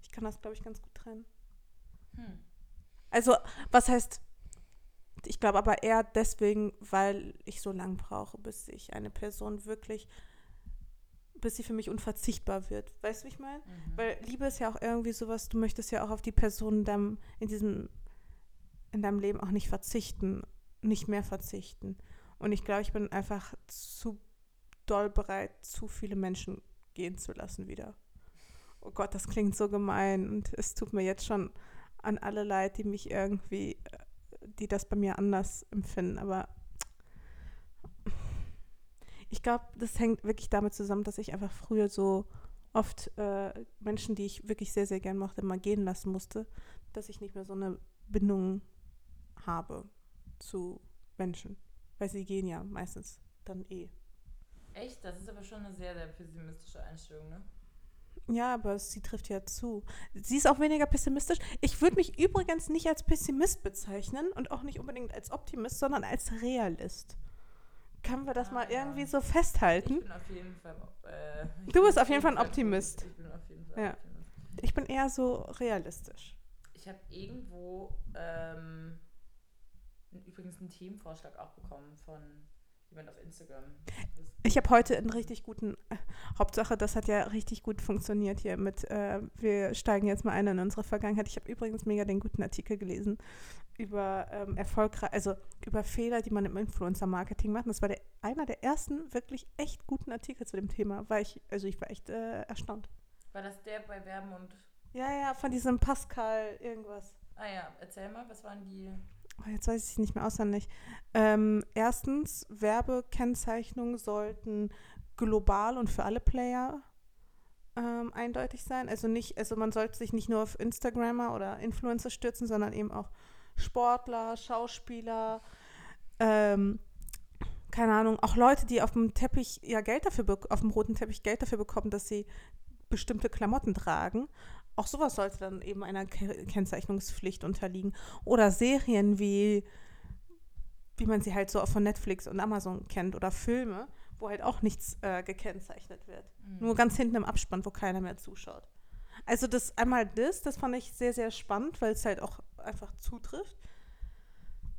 Ich kann das, glaube ich, ganz gut trennen. Hm. Also, was heißt, ich glaube aber eher deswegen, weil ich so lang brauche, bis ich eine Person wirklich, bis sie für mich unverzichtbar wird. Weißt du, wie ich meine? Mhm. Weil Liebe ist ja auch irgendwie sowas, du möchtest ja auch auf die Person in deinem, in diesem, in deinem Leben auch nicht verzichten, nicht mehr verzichten. Und ich glaube, ich bin einfach zu doll bereit, zu viele Menschen gehen zu lassen wieder. Oh Gott, das klingt so gemein und es tut mir jetzt schon an alle leid, die mich irgendwie, äh, die das bei mir anders empfinden. Aber ich glaube, das hängt wirklich damit zusammen, dass ich einfach früher so oft äh, Menschen, die ich wirklich sehr, sehr gern mochte, mal gehen lassen musste, dass ich nicht mehr so eine Bindung habe zu Menschen. Weil sie gehen ja meistens dann eh. Echt? Das ist aber schon eine sehr, sehr pessimistische Einstellung, ne? Ja, aber sie trifft ja zu. Sie ist auch weniger pessimistisch. Ich würde mich übrigens nicht als Pessimist bezeichnen und auch nicht unbedingt als Optimist, sondern als Realist. Können wir das Ah, mal ja. irgendwie so Ich festhalten? bin auf jeden Fall. Äh, ich Du bist auf jeden Fall ein Optimist. Ich bin auf jeden Fall Ja. Optimist. Ich bin eher so realistisch. Ich habe irgendwo ähm, übrigens einen Themenvorschlag auch bekommen von jemand auf Instagram. Ich habe heute einen richtig guten, äh, Hauptsache, das hat ja richtig gut funktioniert hier mit, äh, wir steigen jetzt mal ein in unsere Vergangenheit. Ich habe übrigens mega den guten Artikel gelesen über ähm, erfolgreich, also über Fehler, die man im Influencer-Marketing macht. Und Das war der, einer der ersten wirklich echt guten Artikel zu dem Thema. War ich, also ich war echt äh, erstaunt. war das der bei Werben und Ja, ja, von diesem Pascal irgendwas. Ah ja, erzähl mal, was waren die. Oh, jetzt weiß ich nicht mehr auswendig. Ähm, erstens, Werbekennzeichnungen sollten global und für alle Player ähm, eindeutig sein. Also nicht, also man sollte sich nicht nur auf Instagrammer oder Influencer stürzen, sondern eben auch Sportler, Schauspieler, ähm, keine Ahnung, auch Leute, die auf dem Teppich ja Geld dafür auf dem roten Teppich Geld dafür bekommen, dass sie bestimmte Klamotten tragen. Auch sowas sollte dann eben einer Ke Kennzeichnungspflicht unterliegen. Oder Serien wie, wie man sie halt so von Netflix und Amazon kennt oder Filme, wo halt auch nichts äh, gekennzeichnet wird. Mhm. Nur ganz hinten im Abspann, wo keiner mehr zuschaut. Also das einmal das, das fand ich sehr, sehr spannend, weil es halt auch einfach zutrifft.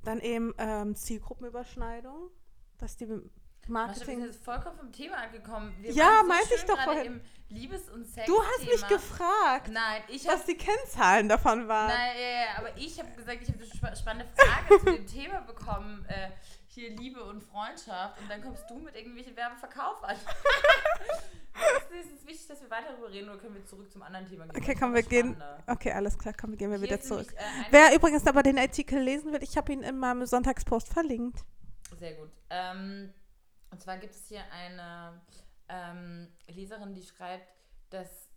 Dann eben ähm, Zielgruppenüberschneidung, dass die Marketing. Wir sind vollkommen vom Thema angekommen. Wir ja, so meinte ich doch vorhin. Liebes- und Sex. Du hast mich gefragt, Nein, ich was die Kennzahlen davon waren. Nein, ja, ja, aber ich habe gesagt, ich habe eine spannende Frage zu dem Thema bekommen. Äh, hier Liebe und Freundschaft. Und dann kommst du mit irgendwelchen Werbeverkauf an. <laughs> es ist wichtig, dass wir weiter darüber reden oder können wir zurück zum anderen Thema gehen? Okay, komm, wir gehen. Okay, alles klar, komm, wir gehen wir wieder zurück. Nämlich, äh, Wer übrigens aber den Artikel lesen will, ich habe ihn in meinem Sonntagspost verlinkt. Sehr gut. Ähm, und zwar gibt es hier eine ähm, Leserin, die schreibt, dass,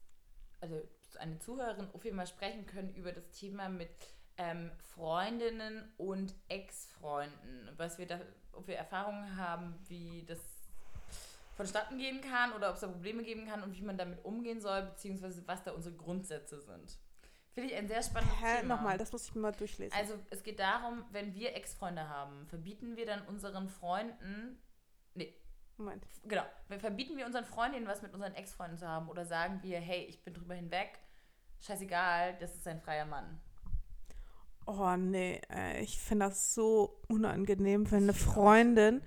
also eine Zuhörerin, ob wir mal sprechen können über das Thema mit ähm, Freundinnen und Ex-Freunden. Was wir da, ob wir Erfahrungen haben, wie das vonstatten gehen kann oder ob es da Probleme geben kann und wie man damit umgehen soll, beziehungsweise was da unsere Grundsätze sind. Finde ich ein sehr spannendes Hä, Thema. Nochmal, das muss ich mir mal durchlesen. Also es geht darum, wenn wir Ex-Freunde haben, verbieten wir dann unseren Freunden Nee. Moment. Genau. Verbieten wir unseren Freundinnen was mit unseren Ex-Freunden zu haben oder sagen wir, hey, ich bin drüber hinweg, scheißegal, das ist ein freier Mann. Oh nee, ich finde das so unangenehm, wenn eine Freundin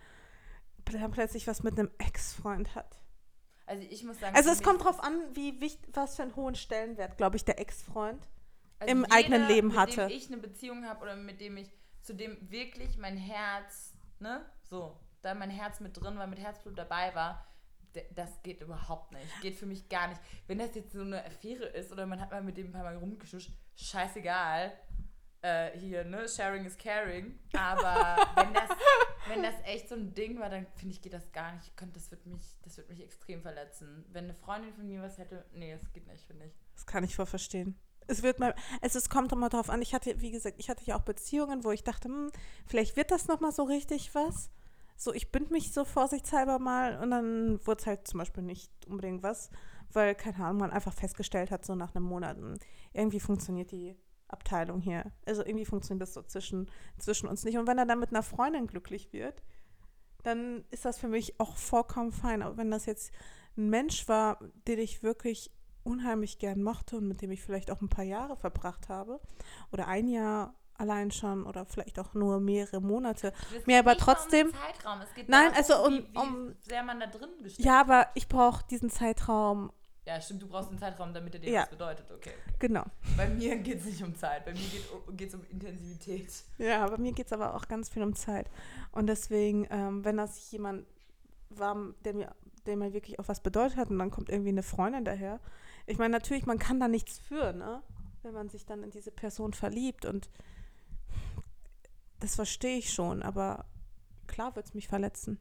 dann plötzlich was mit einem Ex-Freund hat. Also ich muss sagen. Also es kommt drauf an, wie wichtig, was für einen hohen Stellenwert, glaube ich, der Ex-Freund also im jeder, eigenen Leben hatte. Mit dem ich eine Beziehung habe oder mit dem ich, zu dem wirklich mein Herz, ne, so, da mein Herz mit drin war, mit Herzblut dabei war, das geht überhaupt nicht. Geht für mich gar nicht. Wenn das jetzt so eine Affäre ist oder man hat mal mit dem ein paar Mal rumgeschuscht, scheißegal. Äh, hier, ne, sharing is caring. Aber <laughs> wenn das, wenn das echt so ein Ding war, dann finde ich, geht das gar nicht. Ich könnte, das wird mich, das wird mich extrem verletzen. Wenn eine Freundin von mir was hätte, nee, das geht nicht, finde ich. Das kann ich voll verstehen. Es wird mal, es, es kommt immer darauf an. Ich hatte, wie gesagt, ich hatte ja auch Beziehungen, wo ich dachte, hm, vielleicht wird das nochmal so richtig was so, ich bind mich so vorsichtshalber mal und dann wurde es halt zum Beispiel nicht unbedingt was, weil, keine Ahnung, man einfach festgestellt hat, so nach einem Monat, hm, irgendwie funktioniert die Abteilung hier. Also irgendwie funktioniert das so zwischen, zwischen uns nicht. Und wenn er dann mit einer Freundin glücklich wird, dann ist das für mich auch vollkommen fein. Aber wenn das jetzt ein Mensch war, den ich wirklich unheimlich gern mochte und mit dem ich vielleicht auch ein paar Jahre verbracht habe oder ein Jahr allein schon oder vielleicht auch nur mehrere Monate. Mir aber trotzdem. Um Zeitraum. Es geht nein, darum, also um, wie, wie um sehr man da drin gesteckt Ja, aber ich brauche diesen Zeitraum. Ja, stimmt, du brauchst einen Zeitraum, damit er dir ja. was bedeutet. Okay, okay. Genau. Bei mir geht es nicht um Zeit, bei mir geht es um Intensivität. Ja, bei mir geht es aber auch ganz viel um Zeit. Und deswegen, ähm, wenn das jemand war, der mir, der mir wirklich auch was bedeutet hat und dann kommt irgendwie eine Freundin daher. Ich meine, natürlich, man kann da nichts für, ne? Wenn man sich dann in diese Person verliebt und das verstehe ich schon, aber klar wird es mich verletzen.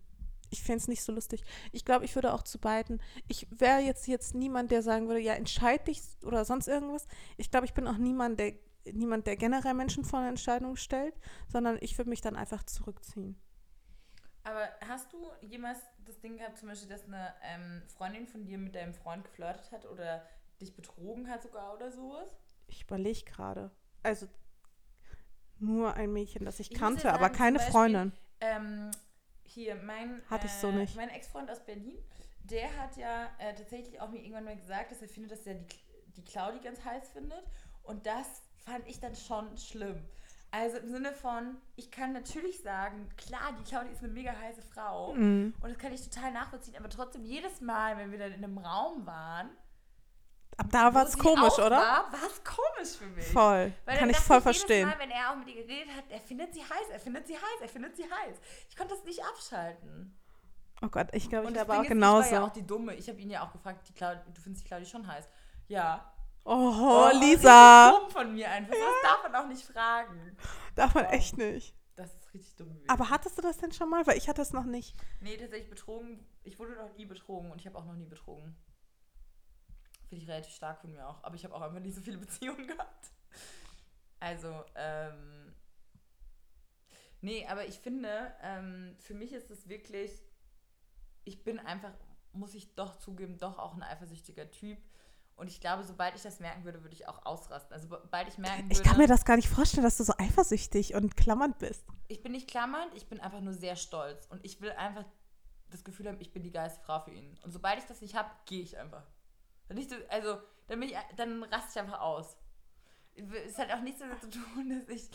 Ich fände es nicht so lustig. Ich glaube, ich würde auch zu beiden. Ich wäre jetzt, jetzt niemand, der sagen würde, ja, entscheid dich oder sonst irgendwas. Ich glaube, ich bin auch niemand, der, niemand, der generell Menschen vor eine Entscheidung stellt, sondern ich würde mich dann einfach zurückziehen. Aber hast du jemals das Ding gehabt, zum Beispiel, dass eine ähm, Freundin von dir mit deinem Freund geflirtet hat oder dich betrogen hat sogar oder sowas? Ich überlege gerade. Also nur ein Mädchen, das ich, ich kannte, sagen, aber keine Beispiel, Freundin. Ähm, hier, mein, Hatte ich so äh, mein Ex-Freund aus Berlin, der hat ja äh, tatsächlich auch mir irgendwann mal gesagt, dass er findet, dass er die, die Claudi ganz heiß findet. Und das fand ich dann schon schlimm. Also im Sinne von, ich kann natürlich sagen, klar, die Claudi ist eine mega heiße Frau. Mm. Und das kann ich total nachvollziehen. Aber trotzdem, jedes Mal, wenn wir dann in einem Raum waren, Ab da war es komisch, oder? War es komisch für mich. Voll. Weil Kann ich voll verstehen. Mal, wenn er auch mit ihr geredet hat, er findet sie heiß, er findet sie heiß, er findet sie heiß. Ich konnte das nicht abschalten. Oh Gott, ich glaube, ich war auch genauso. Ich war ja auch die Dumme. Ich habe ihn ja auch gefragt, du findest die Claudi schon heiß. Ja. Oh, richtig Lisa. dumm von mir einfach. Das darf man auch nicht fragen. Darf man Oh. echt nicht. Das ist richtig dumm gewesen. Aber hattest du das denn schon mal? Weil ich hatte es noch nicht. Nee, tatsächlich betrogen. Ich wurde noch nie betrogen und ich habe auch noch nie betrogen. Finde ich relativ stark von mir auch. Aber ich habe auch einfach nie so viele <laughs> Beziehungen gehabt. Also, ähm. Nee, aber ich finde, ähm, für mich ist es wirklich. Ich bin einfach, muss ich doch zugeben, doch auch ein eifersüchtiger Typ. Und ich glaube, sobald ich das merken würde, würde ich auch ausrasten. Also, sobald ich merken würde. Ich kann mir das gar nicht vorstellen, dass du so eifersüchtig und klammernd bist. ich bin nicht klammernd, ich bin einfach nur sehr stolz. Und ich will einfach das Gefühl haben, ich bin die geilste Frau für ihn. Und sobald ich das nicht habe, gehe ich einfach. Dann nicht so, also, dann, bin ich, dann raste ich einfach aus. Es hat auch nichts damit zu tun, <laughs> dass ich.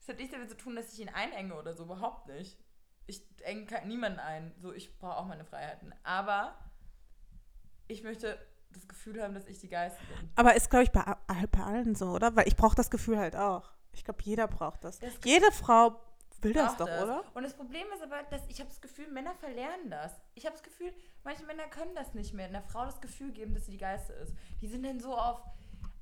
Es hat nichts damit zu tun, dass ich ihn einenge oder so, überhaupt nicht. Ich enge niemanden ein. So, ich brauche auch meine Freiheiten. Aber ich möchte das Gefühl haben, dass ich die Geiste bin. Aber ist, glaube ich, bei, bei allen so, oder? Weil ich brauche das Gefühl halt auch. Ich glaube, jeder braucht das. Das Jede Frau will das doch, oder? Und das Problem ist aber, dass ich habe das Gefühl, Männer verlernen das. Ich habe das Gefühl, manche Männer können das nicht mehr, einer Frau das Gefühl geben, dass sie die Geiste ist. Die sind dann so auf,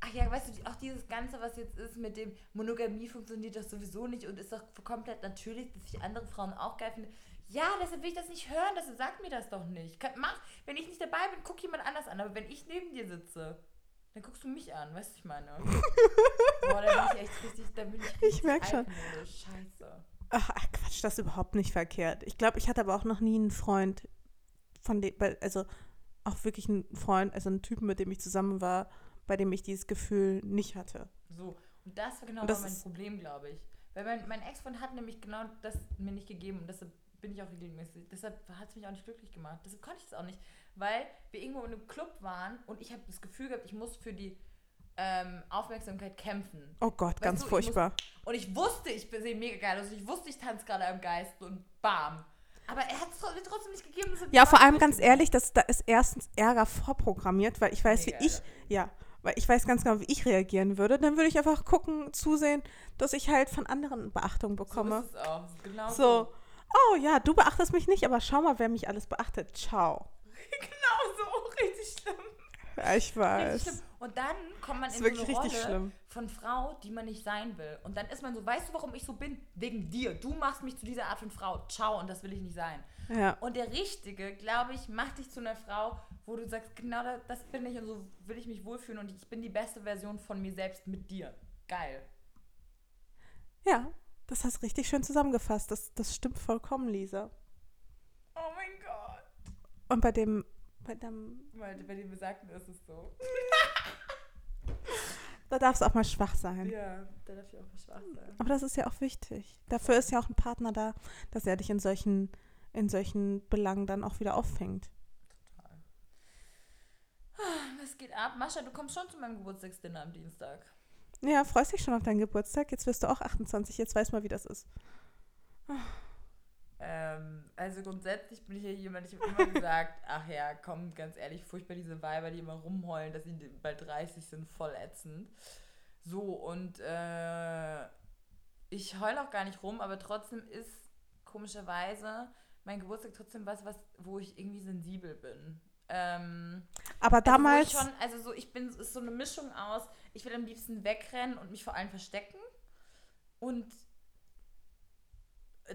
ach ja, weißt du, auch dieses Ganze, was jetzt ist mit dem Monogamie funktioniert das sowieso nicht und ist doch komplett natürlich, dass ich andere Frauen auch geil finde. Ja, deshalb will ich das nicht hören, deshalb sag mir das doch nicht. Mach, wenn ich nicht dabei bin, guck jemand anders an, aber wenn ich neben dir sitze, dann guckst du mich an, weißt du, ich meine. <laughs> Boah, da bin ich echt richtig, da bin ich richtig merk schon. Scheiße. Ach, Quatsch, das ist überhaupt nicht verkehrt. Ich glaube, ich hatte aber auch noch nie einen Freund, von dem, also auch wirklich einen Freund, also einen Typen, mit dem ich zusammen war, bei dem ich dieses Gefühl nicht hatte. So, und das war genau Und das mein Problem, glaube ich. Weil mein, mein Ex-Freund hat nämlich genau das mir nicht gegeben und deshalb bin ich auch regelmäßig. Deshalb hat es mich auch nicht glücklich gemacht. Deshalb konnte ich es auch nicht, weil wir irgendwo in einem Club waren und ich habe das Gefühl gehabt, ich muss für die ähm, Aufmerksamkeit kämpfen. Oh Gott, Weißt ganz du, ich furchtbar. Und ich wusste, ich sehe mega geil aus. Ich wusste, ich tanze gerade am Geist und bam. Aber er hat es trotzdem nicht gegeben. Ja, vor allem ganz ehrlich, das, da ist erstens Ärger vorprogrammiert, weil ich weiß, Mega wie ich, Ärger. ja, weil ich weiß ganz genau, wie ich reagieren würde. Dann würde ich einfach gucken, zusehen, dass ich halt von anderen Beachtung bekomme. So ist es auch. Genau So, oh ja, du beachtest mich nicht, aber schau mal, wer mich alles beachtet. Ciao. <laughs> Genau so. Richtig schlimm. Ja, ich Richtig weiß. schlimm. Und dann kommt man in so eine Rolle schlimm. von Frau, die man nicht sein will. Und dann ist man so, weißt du, warum ich so bin? Wegen dir. Du machst mich zu dieser Art von Frau. Ciao, und das will ich nicht sein. Ja. Und der Richtige, glaube ich, macht dich zu einer Frau, wo du sagst, genau das, das bin ich und so will ich mich wohlfühlen und ich bin die beste Version von mir selbst mit dir. Geil. Ja, das hast richtig schön zusammengefasst. Das, das stimmt vollkommen, Lisa. Oh mein Gott. Und bei dem, bei dem, Weil bei dem Besagten ist es so. <laughs> da darf es auch mal schwach sein. Ja, da darf ich auch schwach sein. Aber das ist ja auch wichtig. Dafür ist ja auch ein Partner da, dass er dich in solchen, in solchen Belangen dann auch wieder auffängt. Total. Was geht ab? Mascha, du kommst schon zu meinem Geburtstagsdinner am Dienstag. Ja, freust dich schon auf deinen Geburtstag? Jetzt wirst du auch 28, jetzt weißt mal, wie das ist. Ähm, also grundsätzlich bin ich ja jemand, ich habe immer gesagt, <laughs> ach ja, komm, ganz ehrlich, furchtbar diese Weiber, die immer rumheulen, dass sie bald 30 sind, voll ätzend. So, und äh, ich heule auch gar nicht rum, aber trotzdem ist komischerweise mein Geburtstag trotzdem was, was wo ich irgendwie sensibel bin. Ähm, Aber damals, Also, schon, also so, ich bin, ist so eine Mischung aus, ich will am liebsten wegrennen und mich vor allem verstecken. Und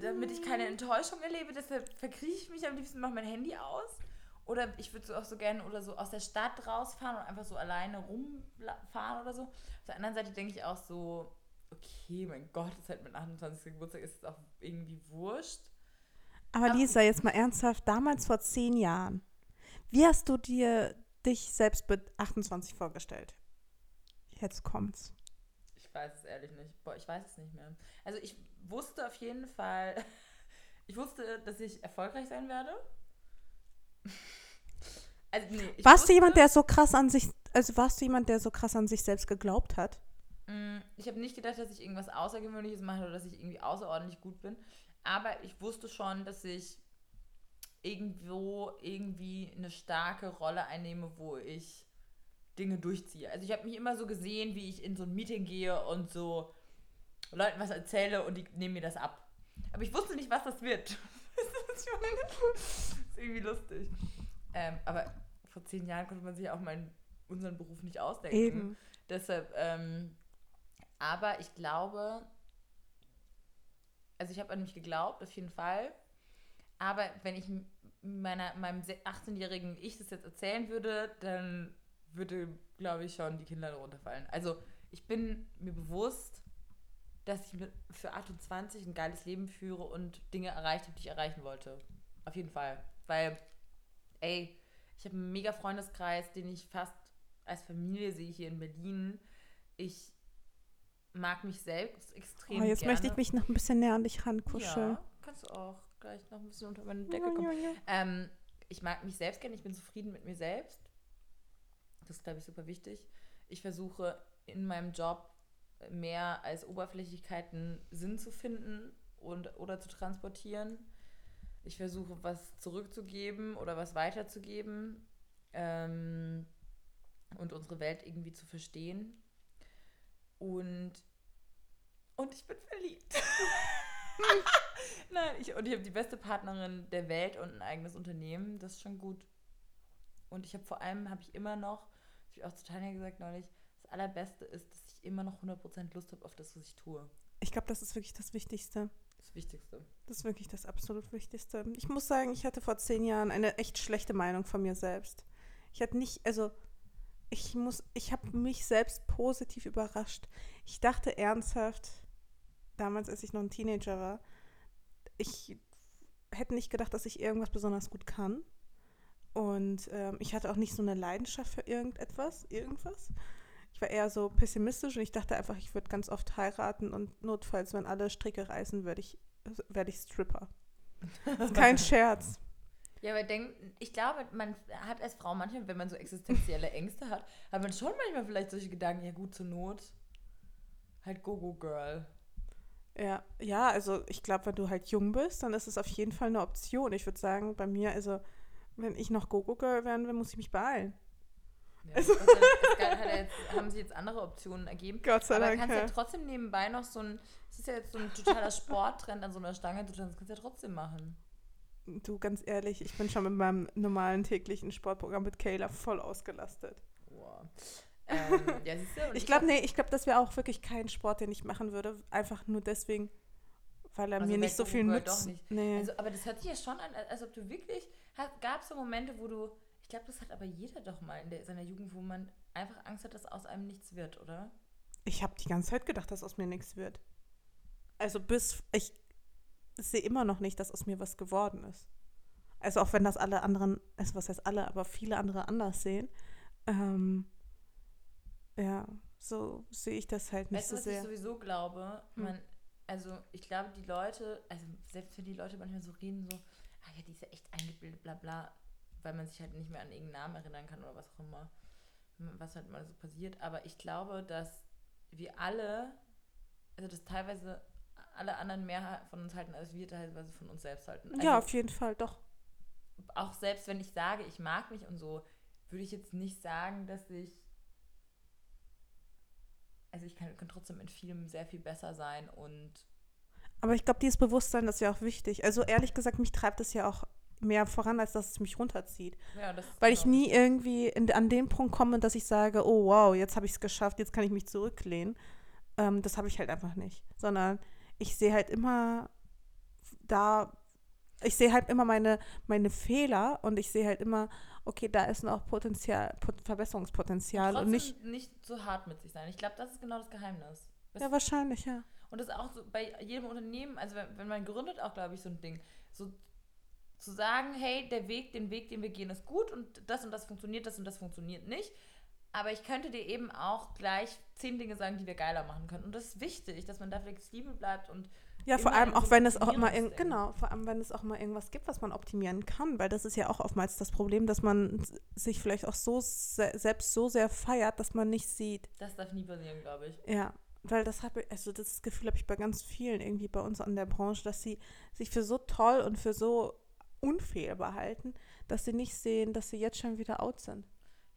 damit ich keine Enttäuschung erlebe, deshalb verkrieche ich mich am liebsten, mache mein Handy aus. Oder ich würde so auch so gerne oder so aus der Stadt rausfahren und einfach so alleine rumfahren oder so. Auf der anderen Seite denke ich auch so, okay, mein Gott, ist halt mein 28. Geburtstag, ist es auch irgendwie wurscht. aber Lisa, jetzt mal ernsthaft, damals vor zehn Jahren, wie hast du dir dich selbst mit 28 vorgestellt? Jetzt kommt's. Ich weiß es ehrlich nicht. Boah, ich weiß es nicht mehr. Also ich wusste auf jeden Fall, <laughs> ich wusste, dass ich erfolgreich sein werde. <laughs> Also, nee, warst wusste, du jemand, der so krass an sich, also warst du jemand, der so krass an sich selbst geglaubt hat? Mm, Ich habe nicht gedacht, dass ich irgendwas Außergewöhnliches mache oder dass ich irgendwie außerordentlich gut bin. Aber ich wusste schon, dass ich irgendwo irgendwie eine starke Rolle einnehme, wo ich Dinge durchziehe. Also ich habe mich immer so gesehen, wie ich in so ein Meeting gehe und so Leuten was erzähle und die nehmen mir das ab. Aber ich wusste nicht, was das wird. <laughs> <laughs> Das ist irgendwie lustig. Ähm, aber vor zehn Jahren konnte man sich auch mein unseren Beruf nicht ausdenken. Eben. Deshalb, ähm, aber ich glaube, also ich habe an mich geglaubt, auf jeden Fall. Aber wenn ich meiner, meinem 18-jährigen Ich das jetzt erzählen würde, dann würde, glaube ich, schon die Kinder runterfallen. Also ich bin mir bewusst, dass ich mit, für 28 ein geiles Leben führe und Dinge erreicht habe, die ich erreichen wollte. Auf jeden Fall. Weil, ey, ich habe einen mega Freundeskreis, den ich fast als Familie sehe hier in Berlin. Ich mag mich selbst extrem Oh, jetzt gerne. möchte ich mich noch ein bisschen näher an dich rankuscheln. Ja, kannst du auch gleich noch ein bisschen unter meine Decke kommen. Ähm, ich mag mich selbst gerne, ich bin zufrieden mit mir selbst. Das ist, glaube ich, super wichtig. Ich versuche in meinem Job mehr als Oberflächlichkeiten Sinn zu finden und oder zu transportieren. Ich versuche, was zurückzugeben oder was weiterzugeben ähm, und unsere Welt irgendwie zu verstehen. Und, und ich bin verliebt. <laughs> <laughs> Nein, ich, und ich habe die beste Partnerin der Welt und ein eigenes Unternehmen. Das ist schon gut. Und ich habe vor allem, habe ich immer noch, habe ich auch zu Tanja gesagt neulich, das Allerbeste ist, dass ich immer noch 100% Lust habe auf das, was ich tue. Ich glaube, das ist wirklich das Wichtigste. Das Wichtigste. Das ist wirklich das absolut Wichtigste. Ich muss sagen, ich hatte vor zehn Jahren eine echt schlechte Meinung von mir selbst. Ich hatte nicht, also ich muss, ich habe mich selbst positiv überrascht. Ich dachte ernsthaft, damals, als ich noch ein Teenager war, ich hätte nicht gedacht, dass ich irgendwas besonders gut kann. Und ähm, ich hatte auch nicht so eine Leidenschaft für irgendetwas, irgendwas. Ich war eher so pessimistisch und ich dachte einfach, ich würde ganz oft heiraten und notfalls, wenn alle Stricke reißen, werde ich, werde ich Stripper. Das <laughs> ist kein Scherz. Ja, aber denk, ich glaube, man hat als Frau manchmal, wenn man so existenzielle <laughs> Ängste hat, hat man schon manchmal vielleicht solche Gedanken, ja gut, zur Not halt Go-Go-Girl. Ja, ja, also ich glaube, wenn du halt jung bist, dann ist es auf jeden Fall eine Option. Ich würde sagen, bei mir, also wenn ich noch Go-Go-Girl werden will, muss ich mich beeilen. Ja, also, hat jetzt, haben sich jetzt andere Optionen ergeben. Gott sei aber Dank. kannst ja. trotzdem nebenbei noch so ein, es ist ja jetzt so ein totaler Sporttrend an so einer Stange, du kannst ja trotzdem machen. Du, ganz ehrlich, ich bin schon mit meinem normalen täglichen Sportprogramm mit Kayla voll ausgelastet. Wow. Ähm, <laughs> ja, siehst du, Ich glaube, nee, ich glaube, das wäre auch wirklich kein Sport, den ich machen würde. Einfach nur deswegen, weil er Also mir nicht so viel nützt. Nee. Also, aber das hört sich ja schon an, als ob du wirklich, gab es so Momente, wo du, ich glaube, das hat aber jeder doch mal in der, seiner Jugend, wo man einfach Angst hat, dass aus einem nichts wird, oder? ich habe die ganze Zeit gedacht, dass aus mir nichts wird. Also bis ich sehe immer noch nicht, dass aus mir was geworden ist. Also auch wenn das alle anderen, also was heißt alle, aber viele andere anders sehen. Ähm, ja, so sehe ich das halt nicht Weißt so was ich sehr. sowieso glaube? Hm. Man, also ich glaube, die Leute, also selbst wenn die Leute manchmal so reden, so, ah ja, die ist ja echt eingebildet, bla bla, weil man sich halt nicht mehr an irgendeinen Namen erinnern kann oder was auch immer, was halt mal so passiert. Aber ich glaube, dass wir alle, also dass teilweise alle anderen mehr von uns halten, als wir teilweise von uns selbst halten. Also, ja, auf jeden Fall, doch. auch selbst wenn ich sage, ich mag mich und so, würde ich jetzt nicht sagen, dass ich. Also ich kann, kann trotzdem in vielem sehr viel besser sein und Aber ich glaube, dieses Bewusstsein ist ja auch wichtig. Also ehrlich gesagt, mich treibt es ja auch mehr voran, als dass es mich runterzieht. ja, Weil ich genau. nie irgendwie in, an den Punkt komme, dass ich sage, oh wow, jetzt habe ich es geschafft, jetzt kann ich mich zurücklehnen. Ähm, das habe ich halt einfach nicht. Sondern ich sehe halt immer da, ich sehe halt immer meine, meine Fehler und ich sehe halt immer, okay, da ist noch Potenzial, Pot Verbesserungspotenzial und trotzdem nicht. nicht so hart mit sich sein. Ich glaube, das ist genau das Geheimnis. Das Ja, wahrscheinlich, ja. Und das ist auch so bei jedem Unternehmen, also wenn, wenn man gründet, auch glaube ich so ein Ding, so zu sagen, hey, der Weg, den Weg, den wir gehen, ist gut und das und das funktioniert, das und das funktioniert nicht. Aber ich könnte dir eben auch gleich zehn Dinge sagen, die wir geiler machen können. Und das ist wichtig, dass man da flexibel bleibt und Ja, vor allem auch wenn es auch mal genau, vor allem wenn es auch mal irgendwas gibt, was man optimieren kann, weil das ist ja auch oftmals das Problem, dass man sich vielleicht auch so se selbst so sehr feiert, dass man nicht sieht. das darf nie passieren, glaube ich. Ja, weil das habe ich, also das Gefühl habe ich bei ganz vielen irgendwie bei uns an der Branche, dass sie sich für so toll und für so unfehlbar halten, dass sie nicht sehen, dass sie jetzt schon wieder out sind.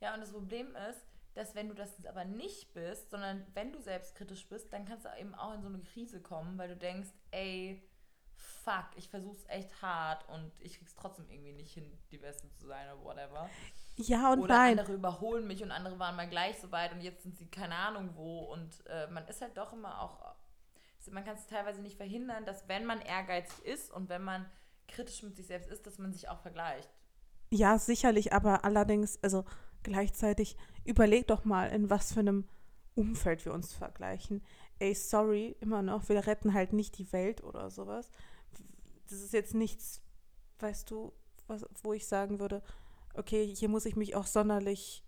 Ja, und das Problem ist, dass wenn du das jetzt aber nicht bist, sondern wenn du selbstkritisch bist, dann kannst du eben auch in so eine Krise kommen, weil du denkst, ey, fuck, ich versuch's echt hart und ich krieg's trotzdem irgendwie nicht hin, die Beste zu sein oder whatever. Ja und Oder nein. andere überholen mich und andere waren mal gleich so weit und jetzt sind sie keine Ahnung wo. Und äh, man ist halt doch immer auch, man kann es teilweise nicht verhindern, dass wenn man ehrgeizig ist und wenn man kritisch mit sich selbst ist, dass man sich auch vergleicht. Ja, sicherlich, aber allerdings, also gleichzeitig, überleg doch mal, in was für einem Umfeld wir uns vergleichen. Ey, sorry, immer noch, wir retten halt nicht die Welt oder sowas. Das ist jetzt nichts, weißt du, was, wo ich sagen würde, okay, hier muss ich mich auch sonderlich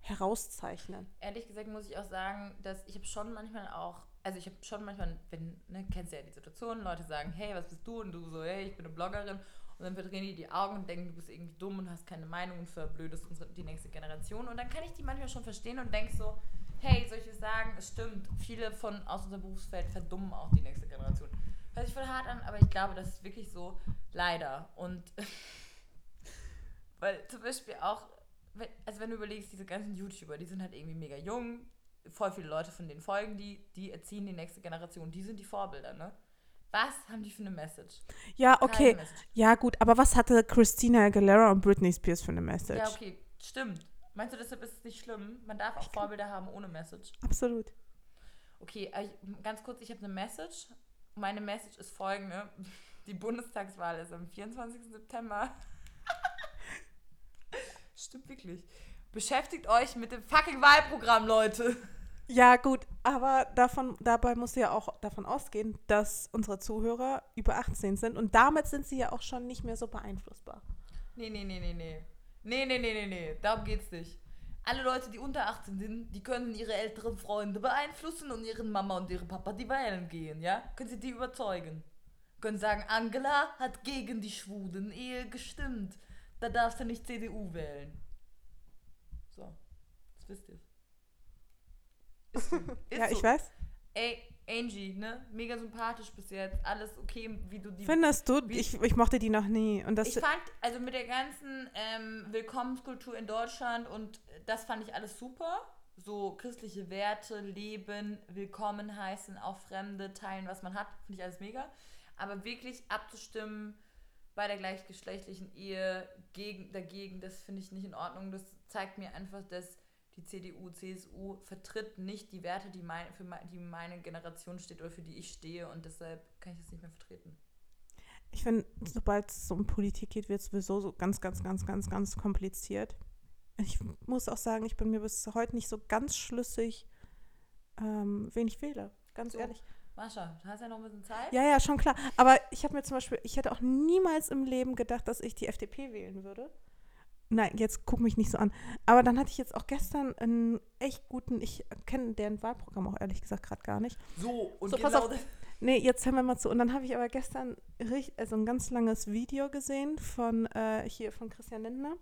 herauszeichnen. Ehrlich gesagt muss ich auch sagen, dass ich habe schon manchmal auch, also ich habe schon manchmal, wenn, ne, kennst du ja die Situation, Leute sagen, hey, was bist du? Und du so, hey, ich bin eine Bloggerin. Und dann verdrehen die die Augen und denken, du bist irgendwie dumm und hast keine Meinung und verblödest unsere, die nächste Generation. Und dann kann ich die manchmal schon verstehen und denk so, hey, soll ich dir sagen, es stimmt, viele von aus unserem Berufsfeld verdummen auch die nächste Generation. Hört sich voll hart an, aber ich glaube, das ist wirklich so, leider. Und <laughs> weil zum Beispiel auch, also wenn du überlegst, diese ganzen YouTuber, die sind halt irgendwie mega jung, voll viele Leute von denen folgen die, die erziehen die nächste Generation, die sind die Vorbilder, ne? Was haben die für eine Message? Ja, okay. Message. Ja, gut, aber was hatte Christina Aguilera und Britney Spears für eine Message? Ja, okay, stimmt. Meinst du, deshalb ist es nicht schlimm? Man darf auch Vorbilder haben ohne Message. Absolut. Okay, äh, ganz kurz, ich habe eine Message. Meine Message ist folgende. <laughs> Die Bundestagswahl ist am 24. September. <laughs> Stimmt wirklich. Beschäftigt euch mit dem fucking Wahlprogramm, Leute. Ja, gut, aber davon, dabei musst du ja auch davon ausgehen, dass unsere Zuhörer über 18 sind und damit sind sie ja auch schon nicht mehr so beeinflussbar. Nee, nee, nee, nee, nee. Nee, nee, nee, nee, nee. Darum geht's nicht. Alle Leute, die unter 18 sind, die können ihre älteren Freunde beeinflussen und ihren Mama und ihren Papa, die wählen gehen, ja? Können sie die überzeugen. Können sagen, Angela hat gegen die schwulen Ehe gestimmt. Da darfst du nicht CDU wählen. Wisst ihr. Ist so. <laughs> Ist ja, so. ich weiß. Ey, Angie, ne? Mega sympathisch bis jetzt. Alles okay, wie du die Findest du? Ich, ich mochte die noch nie. Und das, ich fand, also mit der ganzen ähm, Willkommenskultur in Deutschland und das fand ich alles super. So christliche Werte, Leben, Willkommen heißen, auch Fremde, teilen, was man hat, finde ich alles mega. Aber wirklich abzustimmen bei der gleichgeschlechtlichen Ehe gegen, dagegen, das finde ich nicht in Ordnung. Das zeigt mir einfach, dass die CDU, CSU vertritt nicht die Werte, die, mein, für die meine Generation steht oder für die ich stehe und deshalb kann ich das nicht mehr vertreten. ich finde, sobald es um Politik geht, wird es sowieso so ganz, ganz, ganz, ganz, ganz kompliziert. Ich muss auch sagen, ich bin mir bis heute nicht so ganz schlüssig, ähm, wen ich wähle. Ganz So. ehrlich. Mascha, du hast ja noch ein bisschen Zeit. Ja, ja, schon klar. Aber ich habe mir zum Beispiel, ich hätte auch niemals im Leben gedacht, dass ich die FDP wählen würde. Nein, jetzt guck mich nicht so an. Aber dann hatte ich jetzt auch gestern einen echt guten, ich kenne deren Wahlprogramm auch ehrlich gesagt gerade gar nicht. So, und So, pass genau auf. Nee, jetzt hören wir mal zu. Und dann habe ich aber gestern richt- also ein ganz langes Video gesehen von äh, hier von Christian Lindner,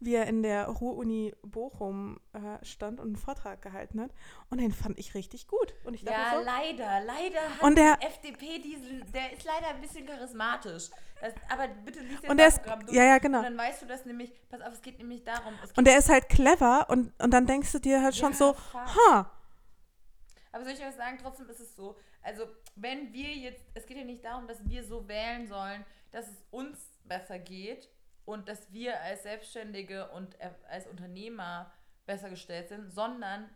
wie er in der Ruhr-Uni Bochum äh, stand und einen Vortrag gehalten hat. Und den fand ich richtig gut. Und ich dachte Ja, so, leider, leider hat Und der- die FDP diesen, der ist leider ein bisschen charismatisch. Das, aber bitte lies jetzt Und der das ist- Programm durch. ja, ja, genau. Und dann weißt du das nämlich, pass auf, es geht nämlich darum. Geht, und der ist halt clever und, und dann denkst du dir halt schon Ja, so, ha, Aber soll ich euch sagen? Trotzdem ist es so. Also, wenn wir jetzt, es geht ja nicht darum, dass wir so wählen sollen, dass es uns besser geht und dass wir als Selbstständige und äh, als Unternehmer besser gestellt sind, sondern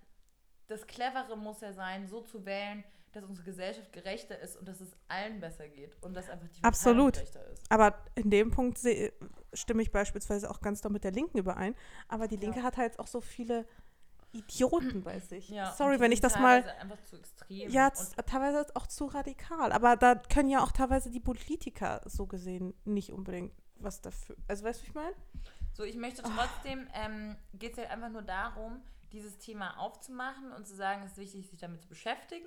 das Clevere muss ja sein, so zu wählen, dass unsere Gesellschaft gerechter ist und dass es allen besser geht und dass einfach die Absolut. Gerechter ist. Aber in dem Punkt stimme ich beispielsweise auch ganz doll mit der Linken überein. Aber die Linke Ja. hat halt auch so viele Idioten bei sich. Ja, Sorry, wenn ich das mal. teilweise einfach zu extrem. Ja, teilweise ist auch zu radikal. Aber da können ja auch teilweise die Politiker so gesehen nicht unbedingt was dafür. Also weißt du, wie ich meine? So, ich möchte trotzdem, ähm, geht es halt einfach nur darum, dieses Thema aufzumachen und zu sagen, es ist wichtig, sich damit zu beschäftigen.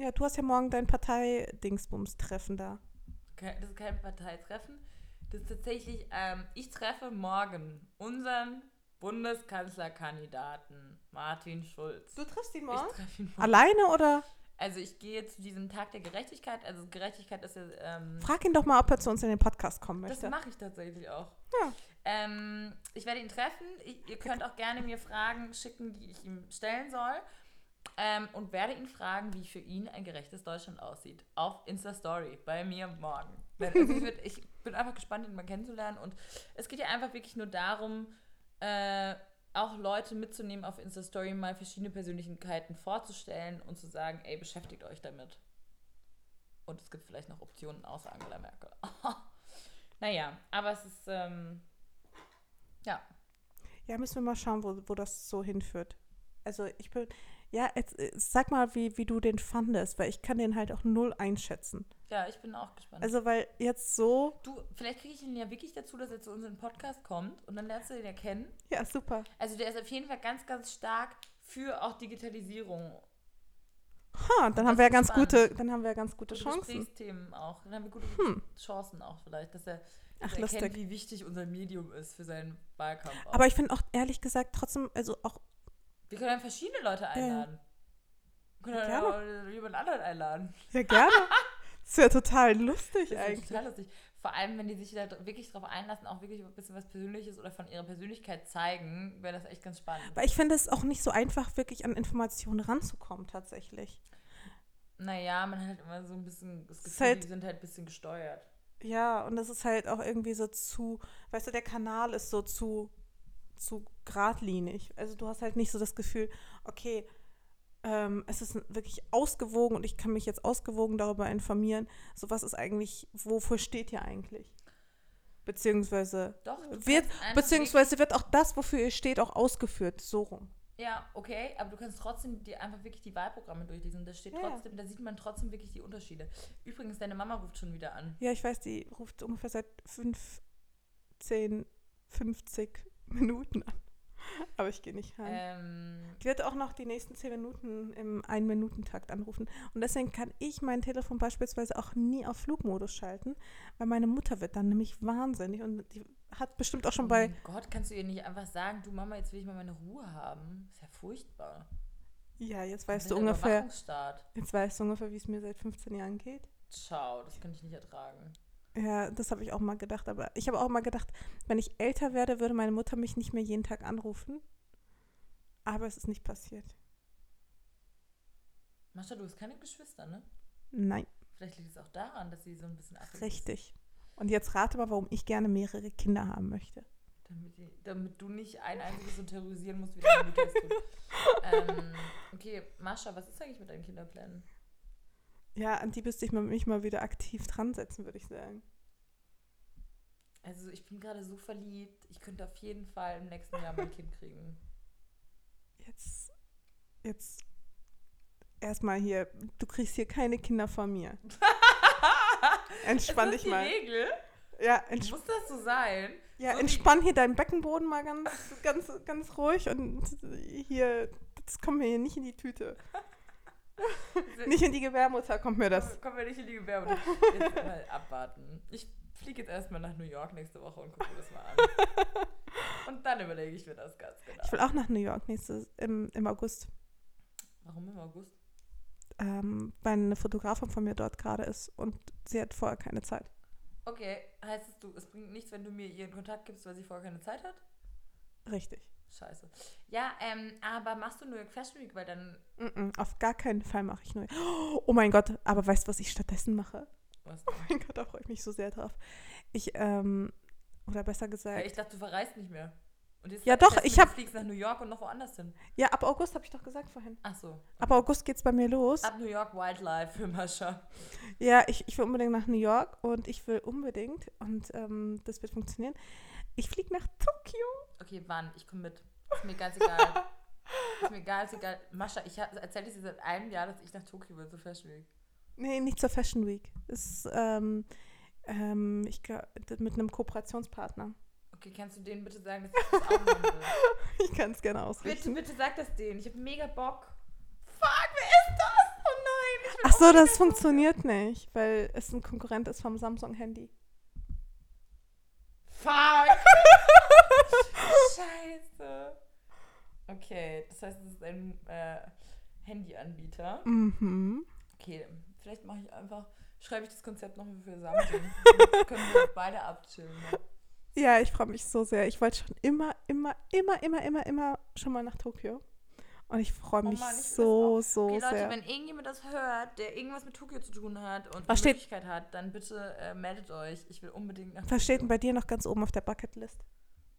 Ja, du hast ja morgen dein Partei-Dingsbums-Treffen da. Das ist kein Parteitreffen. Das ist tatsächlich, ähm, ich treffe morgen unseren Bundeskanzlerkandidaten Martin Schulz. Du triffst ihn Ich morgen? treffe ihn morgen. Alleine oder? Also ich gehe zu diesem Tag der Gerechtigkeit. Also Gerechtigkeit ist ja, ähm, Frag ihn doch mal, ob er zu uns in den Podcast kommen das möchte. mache ich tatsächlich auch. Ja. Ähm, ich werde ihn treffen. Ich, ihr könnt auch gerne mir Fragen schicken, die ich ihm stellen soll. Ähm, und werde ihn fragen, wie für ihn ein gerechtes Deutschland aussieht. Auf Insta-Story bei mir morgen. <laughs> Also ich, würd, ich bin einfach gespannt, ihn mal kennenzulernen. Und es geht ja einfach wirklich nur darum, äh, auch Leute mitzunehmen auf Insta-Story, mal verschiedene Persönlichkeiten vorzustellen und zu sagen, ey, beschäftigt euch damit. Und es gibt vielleicht noch Optionen außer Angela Merkel. <laughs> naja, aber es ist, ähm, ja. Ja, müssen wir mal schauen, wo, wo das so hinführt. Also ich bin, ja, jetzt, äh, sag mal, wie, wie du den fandest, weil ich kann den halt auch null einschätzen. Ja, ich bin auch gespannt. Also weil jetzt so, du, vielleicht kriege ich ihn ja wirklich dazu, dass er zu unserem Podcast kommt und dann lernst du den ja kennen. ja, super. Also der ist auf jeden Fall ganz, ganz stark für auch Digitalisierung. Ha, dann haben wir ja ganz spannend. gute, dann haben wir ja ganz gute Gute Chancen. Gesprächsthemen auch. Dann haben wir gute Hm. Chancen auch vielleicht, dass er, Ach, er erkennt, lustig. wie wichtig unser Medium ist für seinen Wahlkampf. Auch. Aber ich finde auch ehrlich gesagt trotzdem, also auch, wir können dann verschiedene Leute einladen. Wir können Ja, jemand anderen einladen. ja gerne. <laughs> Das wäre total lustig Das eigentlich. total lustig. Vor allem, wenn die sich da wirklich drauf einlassen, auch wirklich ein bisschen was Persönliches oder von ihrer Persönlichkeit zeigen, wäre das echt ganz spannend. Aber ich finde es auch nicht so einfach, wirklich an Informationen ranzukommen tatsächlich. Naja, man hat halt immer so ein bisschen das Gefühl, halt- die sind halt ein bisschen gesteuert. Ja, und das ist halt auch irgendwie so zu, weißt du, der Kanal ist so zu, zu geradlinig. Also du hast halt nicht so das Gefühl, okay, ähm, es ist wirklich ausgewogen und ich kann mich jetzt ausgewogen darüber informieren. So was ist eigentlich, wofür steht ihr eigentlich? Beziehungsweise Doch, wird, beziehungsweise wird auch das, wofür ihr steht, auch ausgeführt, so rum. Ja, okay, aber du kannst trotzdem die, einfach wirklich die Wahlprogramme durchlesen. Da steht ja. trotzdem, da sieht man trotzdem wirklich die Unterschiede. Übrigens, deine Mama ruft schon wieder an. Ja, ich weiß, die ruft ungefähr seit 15, 50 <laughs> Minuten an. Aber ich gehe nicht ran. Ähm, Die wird auch noch die nächsten 10 Minuten im Ein-Minuten-Takt anrufen. Und deswegen kann ich mein Telefon beispielsweise auch nie auf Flugmodus schalten, weil meine Mutter wird dann nämlich wahnsinnig und die hat bestimmt auch schon oh bei. mein Gott, kannst du ihr nicht einfach sagen, du Mama, jetzt will ich mal meine Ruhe haben? Ist ja furchtbar. Ja, jetzt weißt du ungefähr, jetzt weißt du ungefähr, wie es mir seit 15 Jahren geht. Ciao, das könnte ich nicht ertragen. Ja, das habe ich auch mal gedacht. Aber ich habe auch mal gedacht, wenn ich älter werde, würde meine Mutter mich nicht mehr jeden Tag anrufen. Aber es ist nicht passiert. Mascha, du hast keine Geschwister, ne? Nein, Vielleicht liegt es auch daran, dass sie so ein bisschen affig richtig. Und jetzt rate mal, warum ich gerne mehrere Kinder haben möchte. Damit, die, damit du nicht ein einziges so terrorisieren musst, wie deine Mutter es tut. <laughs> ähm, okay, Mascha, was ist eigentlich mit deinen Kinderplänen? Ja, an die müsste ich mich mal wieder aktiv dran setzen, würde ich sagen. Also ich bin gerade so verliebt. Ich könnte auf jeden Fall im nächsten Jahr mein Kind kriegen. <laughs> Jetzt, jetzt erstmal hier, du kriegst hier keine Kinder von mir. <laughs> Entspann dich das mal. die Regel? Ja, entsp Muss das so sein? ja so entspann hier deinen Beckenboden mal ganz, <laughs> ganz, ganz ruhig und hier, das kommt mir hier nicht in die Tüte. Nicht in die Gebärmutter kommt mir das. Kommen wir nicht in die Gewerbe. <laughs> Jetzt mal abwarten. Ich fliege jetzt erstmal nach New York nächste Woche und gucke mir das mal an. Und dann überlege ich mir das ganz genau. Ich will auch nach New York nächstes, im, im August, Warum im August? ähm, weil eine Fotografin von mir dort gerade ist und sie hat vorher keine Zeit. Okay, heißt es du, es bringt nichts, wenn du mir ihren Kontakt gibst, weil sie vorher keine Zeit hat? Richtig. Scheiße. Ja, ähm, aber machst du New York Fashion Week, weil dann. Mm -mm, auf gar keinen Fall mache ich neu. <gasps> Oh mein Gott, aber weißt du, was ich stattdessen mache? Was? Oh mein Gott, da freue ich mich so sehr drauf. Ich, ähm, oder besser Ja, gesagt, ich dachte, du verreist nicht mehr. Und jetzt Ja, doch, ich du hab- fliegst nach New York und noch woanders hin. ja, ab August habe ich doch gesagt vorhin. Ach so. Ab August geht's bei mir los. Ab New York Wildlife für Mascha. Ja, ich, ich will unbedingt nach New York und ich will unbedingt, und ähm, das wird funktionieren, ich fliege nach Tokio. Okay, wann? Ich komme mit. Ist mir ganz egal. <laughs> ist mir ganz egal. Mascha, ich erzähle dir seit einem Jahr, dass ich nach Tokio will zur Fashion Week. Nee, nicht zur Fashion Week. Es ist, ähm, ähm, ich mit einem Kooperationspartner. Okay, kannst du denen bitte sagen, dass ich das auch machen will? <laughs> Ich kann es gerne bitte, ausrichten. bitte sag das denen. Ich habe mega Bock. Fuck, wer ist das? Oh nein. Ich Ach so, das funktioniert nicht, weil es ein Konkurrent ist vom Samsung-Handy. Fuck! <laughs> Scheiße. Okay, das heißt, es ist ein äh, Handyanbieter. Mhm. Okay, vielleicht mache ich einfach, schreibe ich das Konzept noch für Samsung. <laughs> Dann können wir beide abchillen. Ne? Ja, ich freue mich so sehr. Ich wollte schon immer, immer, immer, immer, immer, immer schon mal nach Tokio. Und ich freue Oh mich Mann, ich so, so Okay, Leute, sehr. wenn irgendjemand das hört, der irgendwas mit Tokio zu tun hat und Was steht- Möglichkeit hat, dann bitte äh, meldet euch. Ich will unbedingt nach Was steht Tokio. denn bei dir noch ganz oben auf der Bucketlist?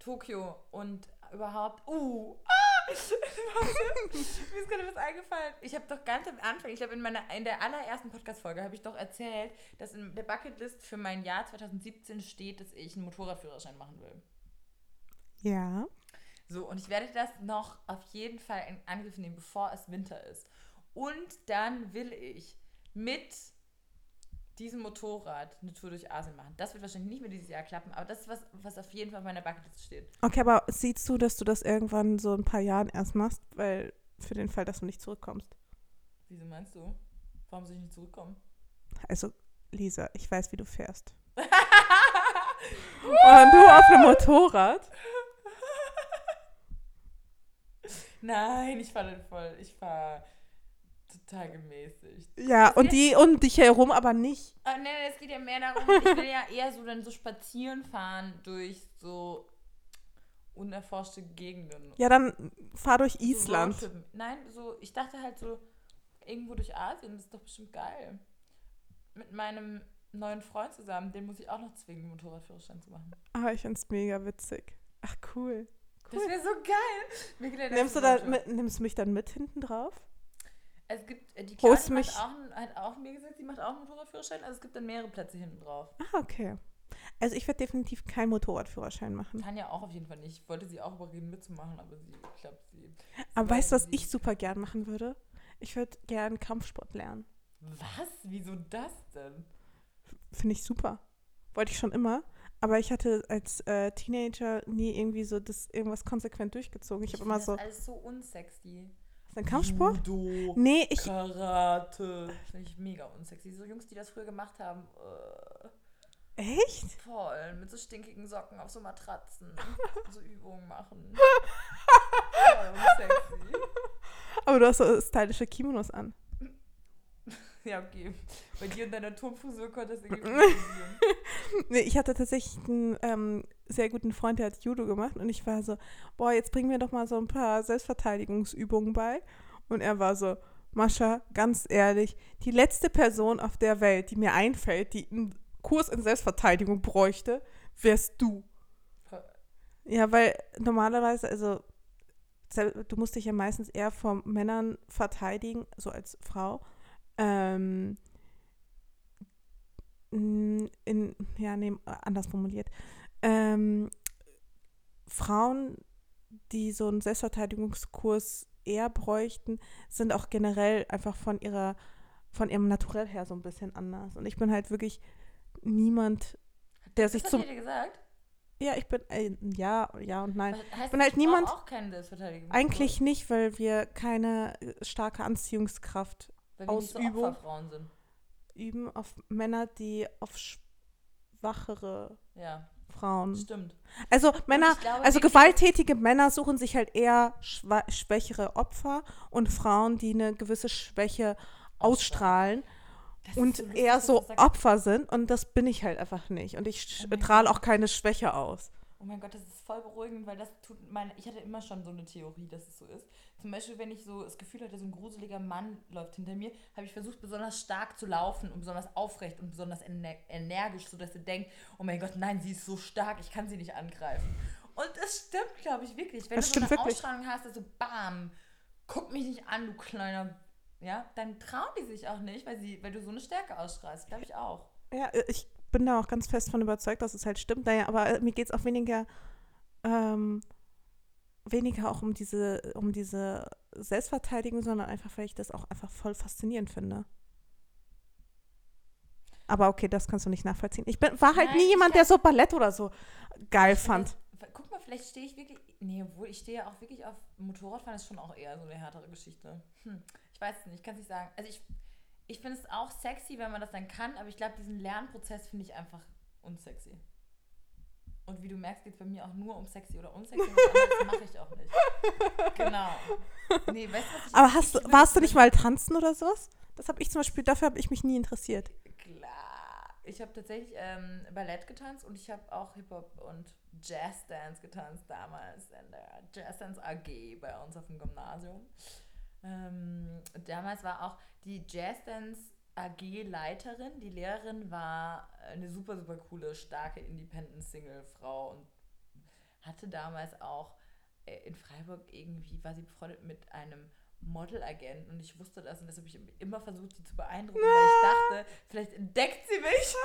Tokio und überhaupt. Uh! Ah! <laughs> Mir ist gerade was eingefallen. Ich habe doch ganz am Anfang, ich glaube in meiner in der allerersten Podcast-Folge habe ich doch erzählt, dass in der Bucketlist für mein Jahr 2017 steht, dass ich einen Motorradführerschein machen will. Ja. So, und ich werde das noch auf jeden Fall in Angriff nehmen, bevor es Winter ist. Und dann will ich mit diesem Motorrad eine Tour durch Asien machen. Das wird wahrscheinlich nicht mehr dieses Jahr klappen, aber das ist was, was auf jeden Fall auf meiner Bucketlist steht. Okay, aber siehst du, dass du das irgendwann so ein paar Jahren erst machst, weil für den Fall, dass du nicht zurückkommst? Wieso meinst du? Warum soll ich nicht zurückkommen? Also, Lisa, ich weiß, wie du fährst. <laughs> Und du auf einem Motorrad. <laughs> Nein, ich fahre voll. Ich fahre total gemäßigt. Ja, Das und die um dich herum aber nicht. Ah, nee, es geht ja mehr darum, ich will ja eher so dann so spazieren fahren durch so unerforschte Gegenden. Ja, dann fahr durch So Island. Roadtrippen. Nein, so, ich dachte halt so, irgendwo durch Asien, das ist doch bestimmt geil. Mit meinem neuen Freund zusammen, den muss ich auch noch zwingen, Motorradführerschein zu machen. Ah, ich find's mega witzig. Ach, cool. Das wäre so geil. Nimmst du, da, mit, nimmst du mich dann mit hinten drauf? Es gibt, äh, die Kleine mich- hat auch, hat auch mir gesagt, sie macht auch einen Motorradführerschein, also es gibt dann mehrere Plätze hinten drauf. Ah, okay. Also ich werde definitiv keinen Motorradführerschein machen. Tanja auch auf jeden Fall nicht. Ich wollte sie auch überreden mitzumachen, aber sie, ich glaube, sie. Aber weißt du, was ich super gern machen würde? Ich würde gern Kampfsport lernen. Was? Wieso das denn? Finde ich super. Wollte ich schon immer. Aber ich hatte als äh, Teenager nie irgendwie so das irgendwas konsequent durchgezogen. Ich habe immer so. Das alles so unsexy. Ist ein Kampfsport? Judo, Nee, ich. Karate. Das finde ich mega unsexy. So Jungs, die das früher gemacht haben. Äh, Echt? voll. Mit so stinkigen Socken auf so Matratzen. <laughs> so Übungen machen. <laughs> Voll unsexy. Aber du hast so stylische Kimonos an. <laughs> Ja, okay. Bei dir und deiner Turmfrisur konnte das irgendwie. <laughs> Nee, ich hatte tatsächlich einen ähm, sehr guten Freund, der hat Judo gemacht und ich war so, boah, jetzt bring mir doch mal so ein paar Selbstverteidigungsübungen bei. Und er war so, Mascha, ganz ehrlich, die letzte Person auf der Welt, die mir einfällt, die einen Kurs in Selbstverteidigung bräuchte, wärst du. Ja, weil normalerweise, also du musst dich ja meistens eher vor Männern verteidigen, so als Frau. Ähm, in, ja, nee, anders formuliert. Ähm, Frauen, die so einen Selbstverteidigungskurs eher bräuchten, sind auch generell einfach von ihrer, von ihrem Naturell her so ein bisschen anders. Und ich bin halt wirklich niemand, der sich Was zum. dir gesagt? Ja, ich bin, äh, ja, ja und nein. Heißt bin das, halt ich niemand- auch keine Selbstverteidigung. Eigentlich nicht, weil wir keine äh, starke Anziehungskraft Weil wir nicht so Ausübung. Opferfrauen sind. üben auf Männer, die auf schwachere Ja, Frauen. stimmt. Also Männer, glaube also gewalttätige Männer suchen sich halt eher schwächere Opfer und Frauen, die eine gewisse Schwäche ausstrahlen und so lustig, eher so. Opfer sind und das bin ich halt einfach nicht und ich Oh strahle auch keine Schwäche aus. Oh mein Gott, das ist voll beruhigend, weil das tut meine. Ich hatte immer schon so eine Theorie, dass es so ist. Zum Beispiel, wenn ich so das Gefühl hatte, so ein gruseliger Mann läuft hinter mir, habe ich versucht, besonders stark zu laufen und besonders aufrecht und besonders ener energisch, sodass sie denkt, oh mein Gott, nein, sie ist so stark, ich kann sie nicht angreifen. Und es stimmt, glaube ich, wirklich. Wenn Das du so eine wirklich. Ausstrahlung hast, also bam, guck mich nicht an, du kleiner. Ja, dann trauen die sich auch nicht, weil, sie, weil du so eine Stärke ausstrahlst. Glaube ich auch. Ja, äh, ich bin da auch ganz fest von überzeugt, dass es halt stimmt. Naja, aber äh, mir geht es auch weniger, ähm, weniger auch um diese, um diese Selbstverteidigung, sondern einfach, weil ich das auch einfach voll faszinierend finde. Aber okay, das kannst du nicht nachvollziehen. Ich bin, war halt Nein, nie jemand, der so Ballett oder so geil fand. Vielleicht- Guck mal, vielleicht stehe ich wirklich. Nee, obwohl ich stehe ja auch wirklich auf Motorradfahren, ist schon auch eher so eine härtere Geschichte. Hm, ich weiß es nicht, ich kann es nicht sagen. Also ich, ich finde es auch sexy, wenn man das dann kann, aber ich glaube, diesen Lernprozess finde ich einfach unsexy. Und wie du merkst, geht es bei mir auch nur um sexy oder unsexy. anderes <laughs> mache ich auch nicht. Genau. Nee, weißt was ich Aber hast, ich warst du nicht mal tanzen oder sowas? Das habe ich zum Beispiel, dafür habe ich mich nie interessiert. Klar. Ich habe tatsächlich ähm, Ballett getanzt und ich habe auch Hip-Hop und Jazz-Dance getanzt damals in der Jazz-Dance AG bei uns auf dem Gymnasium. Ähm, damals war auch die Jazz-Dance AG-Leiterin, die Lehrerin war eine super, super coole, starke Independent-Single-Frau und hatte damals auch äh, in Freiburg irgendwie war sie befreundet mit einem Modelagent und ich wusste das und deshalb habe ich immer versucht, sie zu beeindrucken, weil ich <laughs> dachte, vielleicht entdeckt sie mich.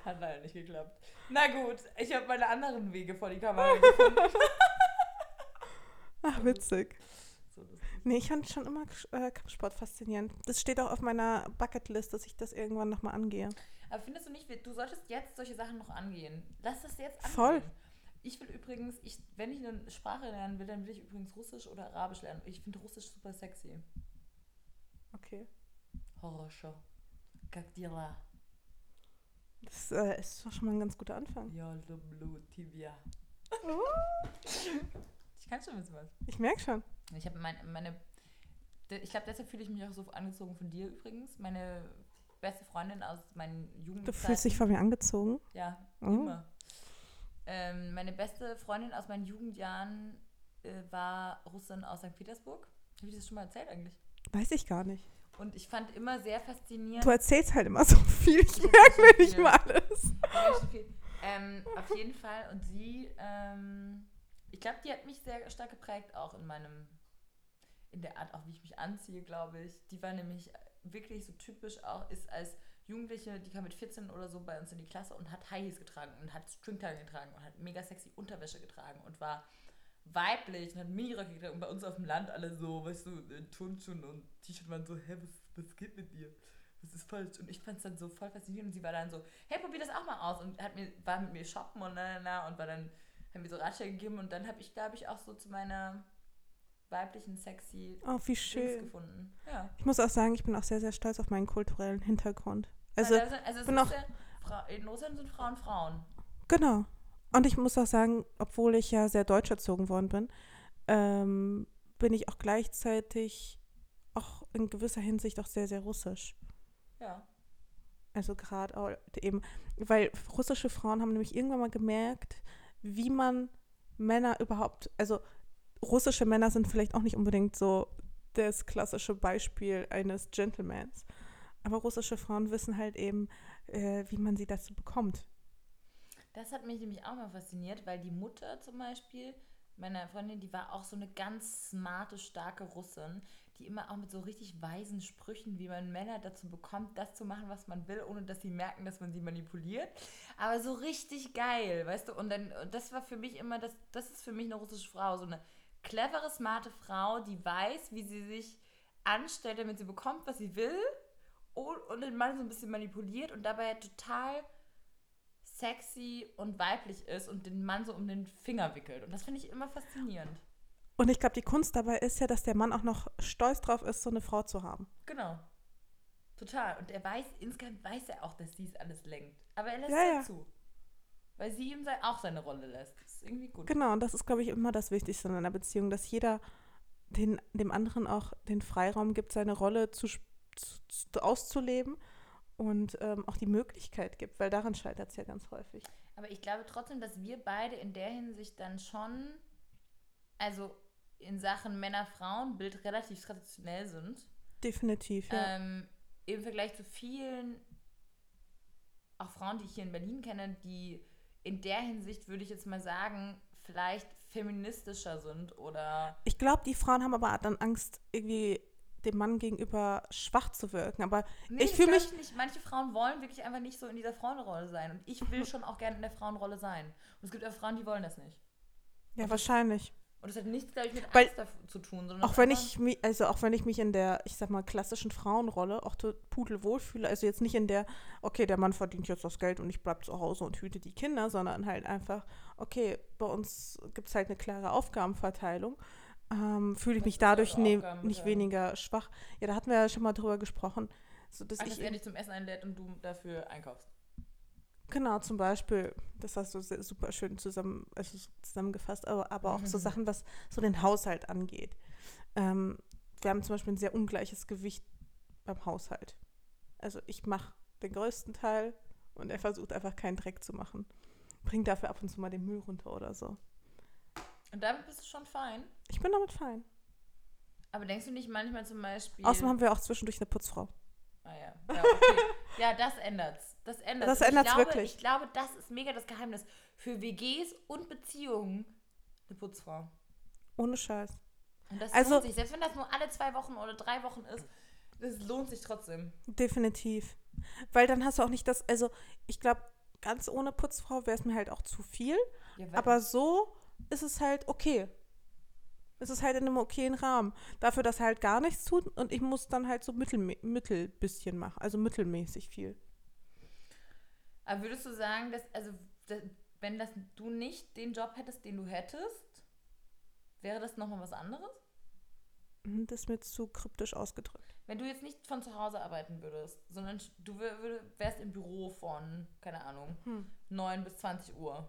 <laughs> Hat leider nicht geklappt. Na gut, ich habe meine anderen Wege vor die Kamera <laughs> gefunden. Ach, witzig So lustig. Nee, ich fand schon immer äh, Kampfsport faszinierend. Das steht auch auf meiner Bucketlist, dass ich das irgendwann nochmal angehe. Aber findest du nicht, wir- du solltest jetzt solche Sachen noch angehen? Lass das jetzt angehen. Voll. Ich will übrigens, ich, wenn ich eine Sprache lernen will, dann will ich übrigens Russisch oder Arabisch lernen. Ich finde Russisch super sexy. Okay. Horror-Show. Как дела? Das äh, ist doch schon mal ein ganz guter Anfang. Ja, люблю тебя. Ich kann schon ein bisschen was. Ich merke schon. Ich habe meine, meine, ich glaube, deshalb fühle ich mich auch so angezogen von dir übrigens. Meine beste Freundin aus meinen Du Jugendzeiten. fühlst dich von mir angezogen. Ja, Oh. immer. Ähm, meine beste Freundin aus meinen Jugendjahren äh, war Russin aus St. Petersburg. Habe ich das schon mal erzählt eigentlich? Weiß ich gar nicht. Und ich fand immer sehr faszinierend. Du erzählst halt immer so viel. Ich Ich merke mir nicht mal alles. Ähm, auf jeden Fall. Und sie, ähm, ich glaube, die hat mich sehr stark geprägt, auch in meinem, in der Art, auch wie ich mich anziehe, glaube ich. Die war nämlich wirklich so typisch auch, ist als Jugendliche, die kam mit 14 oder so bei uns in die Klasse und hat High Heels getragen und hat Stringtagen getragen und hat mega sexy Unterwäsche getragen und war weiblich und hat Miniröcke getragen und bei uns auf dem Land alle so, weißt du, in Turnschuhen und T-Shirt waren so, hä, was, was geht mit dir? Was ist falsch? Und ich fand es dann so voll faszinierend und sie war dann so, hey, probier das auch mal aus und hat mir, war mit mir shoppen und na, na, na und war dann, hat mir so Ratschläge gegeben und dann habe ich, glaube ich, auch so zu meiner weiblichen, sexy Oh, wie Dings schön. gefunden. Ja. Ich muss auch sagen, ich bin auch sehr, sehr stolz auf meinen kulturellen Hintergrund. Also, also, also es bin auch- ja, in Russland sind Frauen Frauen. genau. Und ich muss auch sagen, obwohl ich ja sehr deutsch erzogen worden bin, ähm, bin ich auch gleichzeitig auch in gewisser Hinsicht auch sehr, sehr russisch. Ja. Also gerade eben, weil russische Frauen haben nämlich irgendwann mal gemerkt, wie man Männer überhaupt, also russische Männer sind vielleicht auch nicht unbedingt so das klassische Beispiel eines Gentlemans. Aber russische Frauen wissen halt eben, äh, wie man sie dazu bekommt. Das hat mich nämlich auch mal fasziniert, weil die Mutter zum Beispiel meiner Freundin, die war auch so eine ganz smarte, starke Russin, die immer auch mit so richtig weisen Sprüchen, wie man Männer dazu bekommt, das zu machen, was man will, ohne dass sie merken, dass man sie manipuliert. Aber so richtig geil, weißt du? Und dann, das war für mich immer, das, das ist für mich eine russische Frau, so eine clevere, smarte Frau, die weiß, wie sie sich anstellt, damit sie bekommt, was sie will und, und den Mann so ein bisschen manipuliert und dabei total sexy und weiblich ist und den Mann so um den Finger wickelt. Und das finde ich immer faszinierend. Und ich glaube, die Kunst dabei ist ja, dass der Mann auch noch stolz drauf ist, so eine Frau zu haben. Genau. Total. Und er weiß, insgesamt weiß er auch, dass sie es alles lenkt. Aber er lässt Ja, ja, zu. Weil sie ihm auch seine Rolle lässt. Das ist irgendwie gut. Genau, und das ist, glaube ich, immer das Wichtigste in einer Beziehung, dass jeder den, dem anderen auch den Freiraum gibt, seine Rolle zu, zu, auszuleben und ähm, auch die Möglichkeit gibt, weil daran scheitert es ja ganz häufig. Aber ich glaube trotzdem, dass wir beide in der Hinsicht dann schon, also in Sachen Männer-Frauen-Bild relativ traditionell sind. Definitiv, ja. Ähm, Im Vergleich zu vielen, auch Frauen, die ich hier in Berlin kenne, die in der Hinsicht, würde ich jetzt mal sagen, vielleicht feministischer sind oder. Ich glaube, die Frauen haben aber dann Angst, irgendwie dem Mann gegenüber schwach zu wirken. Aber Nee, ich fühle mich, Ich nicht. Manche Frauen wollen wirklich einfach nicht so in dieser Frauenrolle sein. Und ich will <laughs> schon auch gerne in der Frauenrolle sein. Und es gibt auch Frauen, die wollen das nicht. ja, wahrscheinlich. Und das hat nichts, glaube ich, mit Weil- Angst zu tun, sondern Auch wenn ich mich, also auch wenn ich mich in der, ich sag mal, klassischen Frauenrolle auch pudelwohl fühle, also jetzt nicht in der, okay, der Mann verdient jetzt das Geld und ich bleib zu Hause und hüte die Kinder, sondern halt einfach, okay, bei uns gibt es halt eine klare Aufgabenverteilung, ähm, fühle ich mich dadurch ne, nicht weniger schwach. Ja, da hatten wir ja schon mal drüber gesprochen, so dass Ach, dass ich er dich zum Essen einlädt und du dafür einkaufst. Genau, zum Beispiel, das hast du sehr, super schön zusammen, also so zusammengefasst, aber, aber auch so Mhm. Sachen, was so den Haushalt angeht. Ähm, wir haben zum Beispiel ein sehr ungleiches Gewicht beim Haushalt. Also ich mache den größten Teil und er versucht einfach keinen Dreck zu machen. Bringt dafür ab und zu mal den Müll runter oder so. Und damit bist du schon fein. Ich bin damit fein. Aber denkst du nicht manchmal zum Beispiel. Außerdem haben wir auch zwischendurch eine Putzfrau. Ah ja. Ja, okay. ja, das ändert's. Das ändert's. Das ändert's glaube, wirklich. Ich glaube, das ist mega das Geheimnis. Für WGs und Beziehungen Eine Putzfrau. Ohne Scheiß. Und das Also- lohnt sich, selbst wenn das nur alle zwei Wochen oder drei Wochen ist, das lohnt sich trotzdem. Definitiv. Weil dann hast du auch nicht das, also ich glaube, ganz ohne Putzfrau wäre es mir halt auch zu viel. Ja, Aber so ist es halt okay. Es ist halt in einem okayen Rahmen. Dafür, dass er halt gar nichts tut und ich muss dann halt so mittel, mittel bisschen machen. Also mittelmäßig viel. Aber würdest du sagen, dass, also, dass, wenn das du nicht den Job hättest, den du hättest, wäre das nochmal was anderes? Hm, Das ist mir zu kryptisch ausgedrückt. Wenn du jetzt nicht von zu Hause arbeiten würdest, sondern du wär, wär, wärst im Büro von, keine Ahnung, Hm. 9 bis 20 Uhr.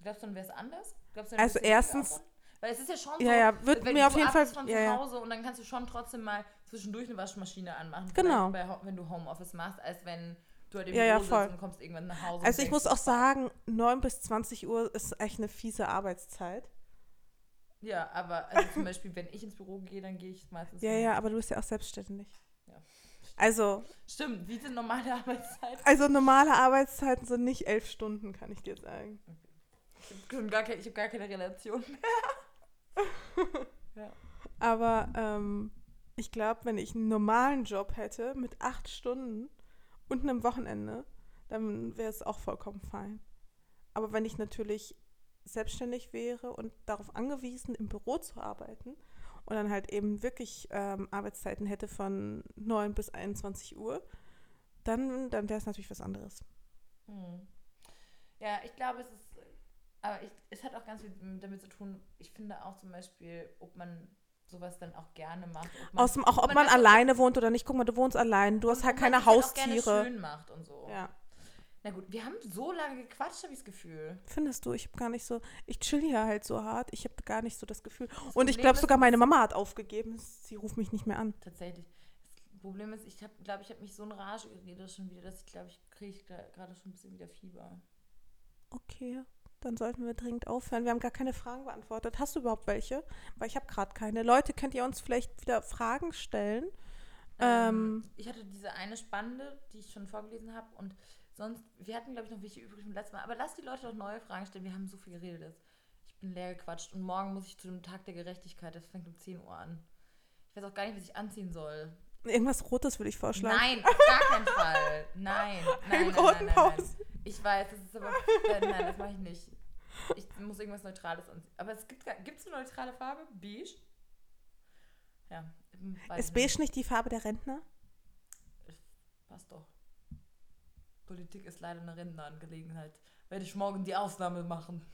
Glaubst du, dann wäre es anders? Du, Also erstens-? Weil es ist ja schon Ja, so, ja, wird wenn mir auf du jeden Fall. von Ja, zu ja. Hause und dann kannst du schon trotzdem mal zwischendurch eine Waschmaschine anmachen. Genau. Bei, wenn du Homeoffice machst, als wenn du halt im Ja, ja, Büro voll. sitzt und kommst irgendwann nach Hause. Also ich muss auch sagen, 9 bis 20 Uhr ist echt eine fiese Arbeitszeit. Ja, aber also zum Beispiel, wenn ich ins Büro gehe, dann gehe ich meistens. Ja, ja, aber du bist ja auch selbstständig. Ja. Also, Stimmt, wie sind normale <laughs> Arbeitszeiten? also normale Arbeitszeiten sind nicht elf Stunden, kann ich dir sagen. Ich habe gar, ich hab gar keine Relation mehr. <laughs> Aber ähm, ich glaube, wenn ich einen normalen Job hätte mit acht Stunden und einem Wochenende, dann wäre es auch vollkommen fein. Aber wenn ich natürlich selbstständig wäre und darauf angewiesen, im Büro zu arbeiten und dann halt eben wirklich ähm, Arbeitszeiten hätte von 9 bis 21 Uhr, dann, dann wäre es natürlich was anderes. Hm. Ja, ich glaube, es ist. Aber ich, es hat auch ganz viel damit zu tun, ich finde auch zum Beispiel, ob man sowas dann auch gerne macht. Ob man, Außerdem auch, ob man, weiß, alleine wohnt oder nicht. Guck mal, du wohnst allein, du hast halt ob man keine halt auch gerne Haustiere. schön macht und so. Ja. Na gut, wir haben so lange gequatscht, habe ich das Gefühl. Findest du, ich habe gar nicht so, ich chill hier halt so hart, ich habe gar nicht so das Gefühl. Und ich glaube sogar meine Mama hat aufgegeben, sie ruft mich nicht mehr an. Tatsächlich. Das Problem ist, ich glaube, ich habe mich so in Rage geredet schon wieder, dass ich glaube, ich kriege gerade schon ein bisschen wieder Fieber. Okay, dann sollten wir dringend aufhören. Wir haben gar keine Fragen beantwortet. Hast du überhaupt welche? Weil ich habe gerade keine. Leute, könnt ihr uns vielleicht wieder Fragen stellen? Ähm, ich hatte diese eine spannende, die ich schon vorgelesen habe und sonst, wir hatten glaube ich noch welche übrig vom letzten Mal, aber lass die Leute doch neue Fragen stellen, wir haben so viel geredet. Jetzt. Ich bin leer gequatscht und morgen muss ich zu dem Tag der Gerechtigkeit, das fängt um 10 Uhr an. Ich weiß auch gar nicht, was ich anziehen soll. Irgendwas Rotes würde ich vorschlagen. Nein, auf gar keinen Fall. Nein, <laughs> nein, nein, Einen nein, roten nein, nein. Ich weiß, das ist aber, äh, nein, das mache ich nicht. Ich muss irgendwas Neutrales anziehen. Aber es gibt, gibt es eine neutrale Farbe? Beige? Ja. ich Ist beige nicht die Farbe der Rentner? Passt doch. Politik ist leider eine Rentnerangelegenheit. Werde ich morgen die Ausnahme machen.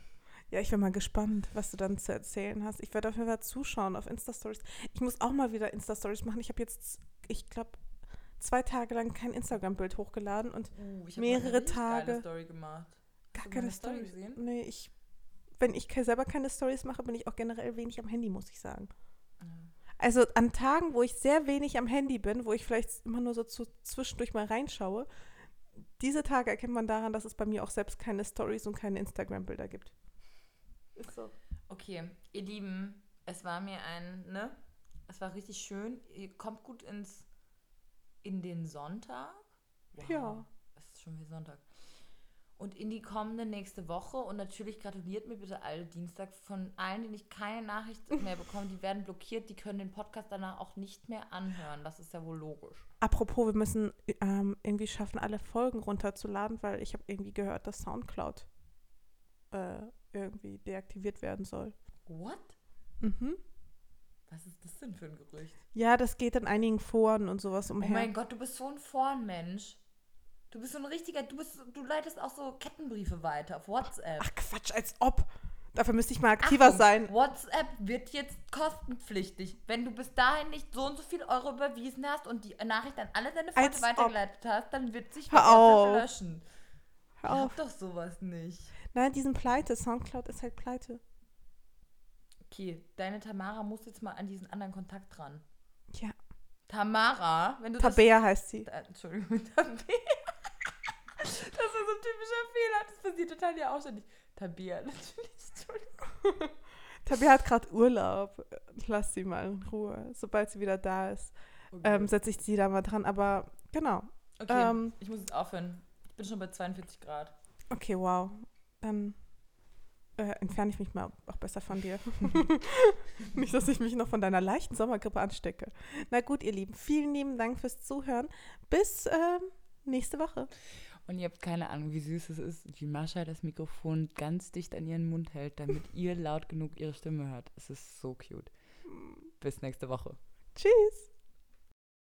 Ja, ich bin mal gespannt, was du dann zu erzählen hast. Ich werde auf jeden Fall zuschauen auf Insta-Stories. Ich muss auch mal wieder Insta-Stories machen. Ich habe jetzt, ich glaube, zwei Tage lang kein Instagram-Bild hochgeladen und Uh, Mehrere Tage. Geile Story gemacht. gar Hast keine Story Stories. gesehen? Nee, ich, wenn ich selber keine Stories mache, bin ich auch generell wenig am Handy, muss ich sagen. Ja. Also an Tagen, wo ich sehr wenig am Handy bin, wo ich vielleicht immer nur so zu, zwischendurch mal reinschaue, diese Tage erkennt man daran, dass es bei mir auch selbst keine Stories und keine Instagram-Bilder gibt. Ist so. Okay, ihr Lieben, es war mir ein, ne? Es war richtig schön. Ihr kommt gut ins in den Sonntag. Ja. Es ist schon wieder Sonntag. Und in die kommende nächste Woche. Und natürlich gratuliert mir bitte alle Dienstag von allen, die nicht keine Nachricht <laughs> mehr bekommen. Die werden blockiert. Die können den Podcast danach auch nicht mehr anhören. Das ist ja wohl logisch. Apropos, wir müssen ähm, irgendwie schaffen, alle Folgen runterzuladen, weil ich habe irgendwie gehört, dass Soundcloud äh, irgendwie deaktiviert werden soll. What? Mhm. Was ist das denn für ein Gerücht? Ja, das geht in einigen Foren und sowas Oh umher. mein Gott, du bist so ein Forenmensch. Du bist so ein richtiger, du bist, du leitest auch so Kettenbriefe weiter auf WhatsApp. Ach Quatsch, als ob. Dafür müsste ich mal aktiver Achtung, sein. WhatsApp wird jetzt kostenpflichtig. Wenn du bis dahin nicht so und so viel Euro überwiesen hast und die Nachricht an alle deine Freunde Als weitergeleitet hast, dann wird sich WhatsApp löschen. Hör Hab auf. doch sowas nicht. Nein, die sind pleite. Soundcloud ist halt pleite. Okay, deine Tamara muss jetzt mal an diesen anderen Kontakt dran. Ja. Tamara, wenn du Tabea heißt sie. das... Äh, Entschuldigung, <laughs> Tabea. Das ist so ein typischer Fehler. Das passiert total ja auch ständig. Tabea, <laughs> natürlich. Entschuldigung. Tabea hat gerade Urlaub. Lass sie mal in Ruhe. Sobald sie wieder da ist, Okay, ähm, setze ich sie da mal dran. Aber genau. okay. ähm, ich muss jetzt aufhören. Ich bin schon bei 42 Grad. Okay, wow. Dann äh, entferne ich mich mal auch besser von dir. <laughs> <laughs> Nicht, dass ich mich noch von deiner leichten Sommergrippe anstecke. Na gut, ihr Lieben, vielen lieben Dank fürs Zuhören. Bis ähm, nächste Woche. Und ihr habt keine Ahnung, wie süß es ist, wie Mascha das Mikrofon ganz dicht an ihren Mund hält, damit ihr laut genug ihre Stimme hört. Es ist so cute. Bis nächste Woche. Tschüss.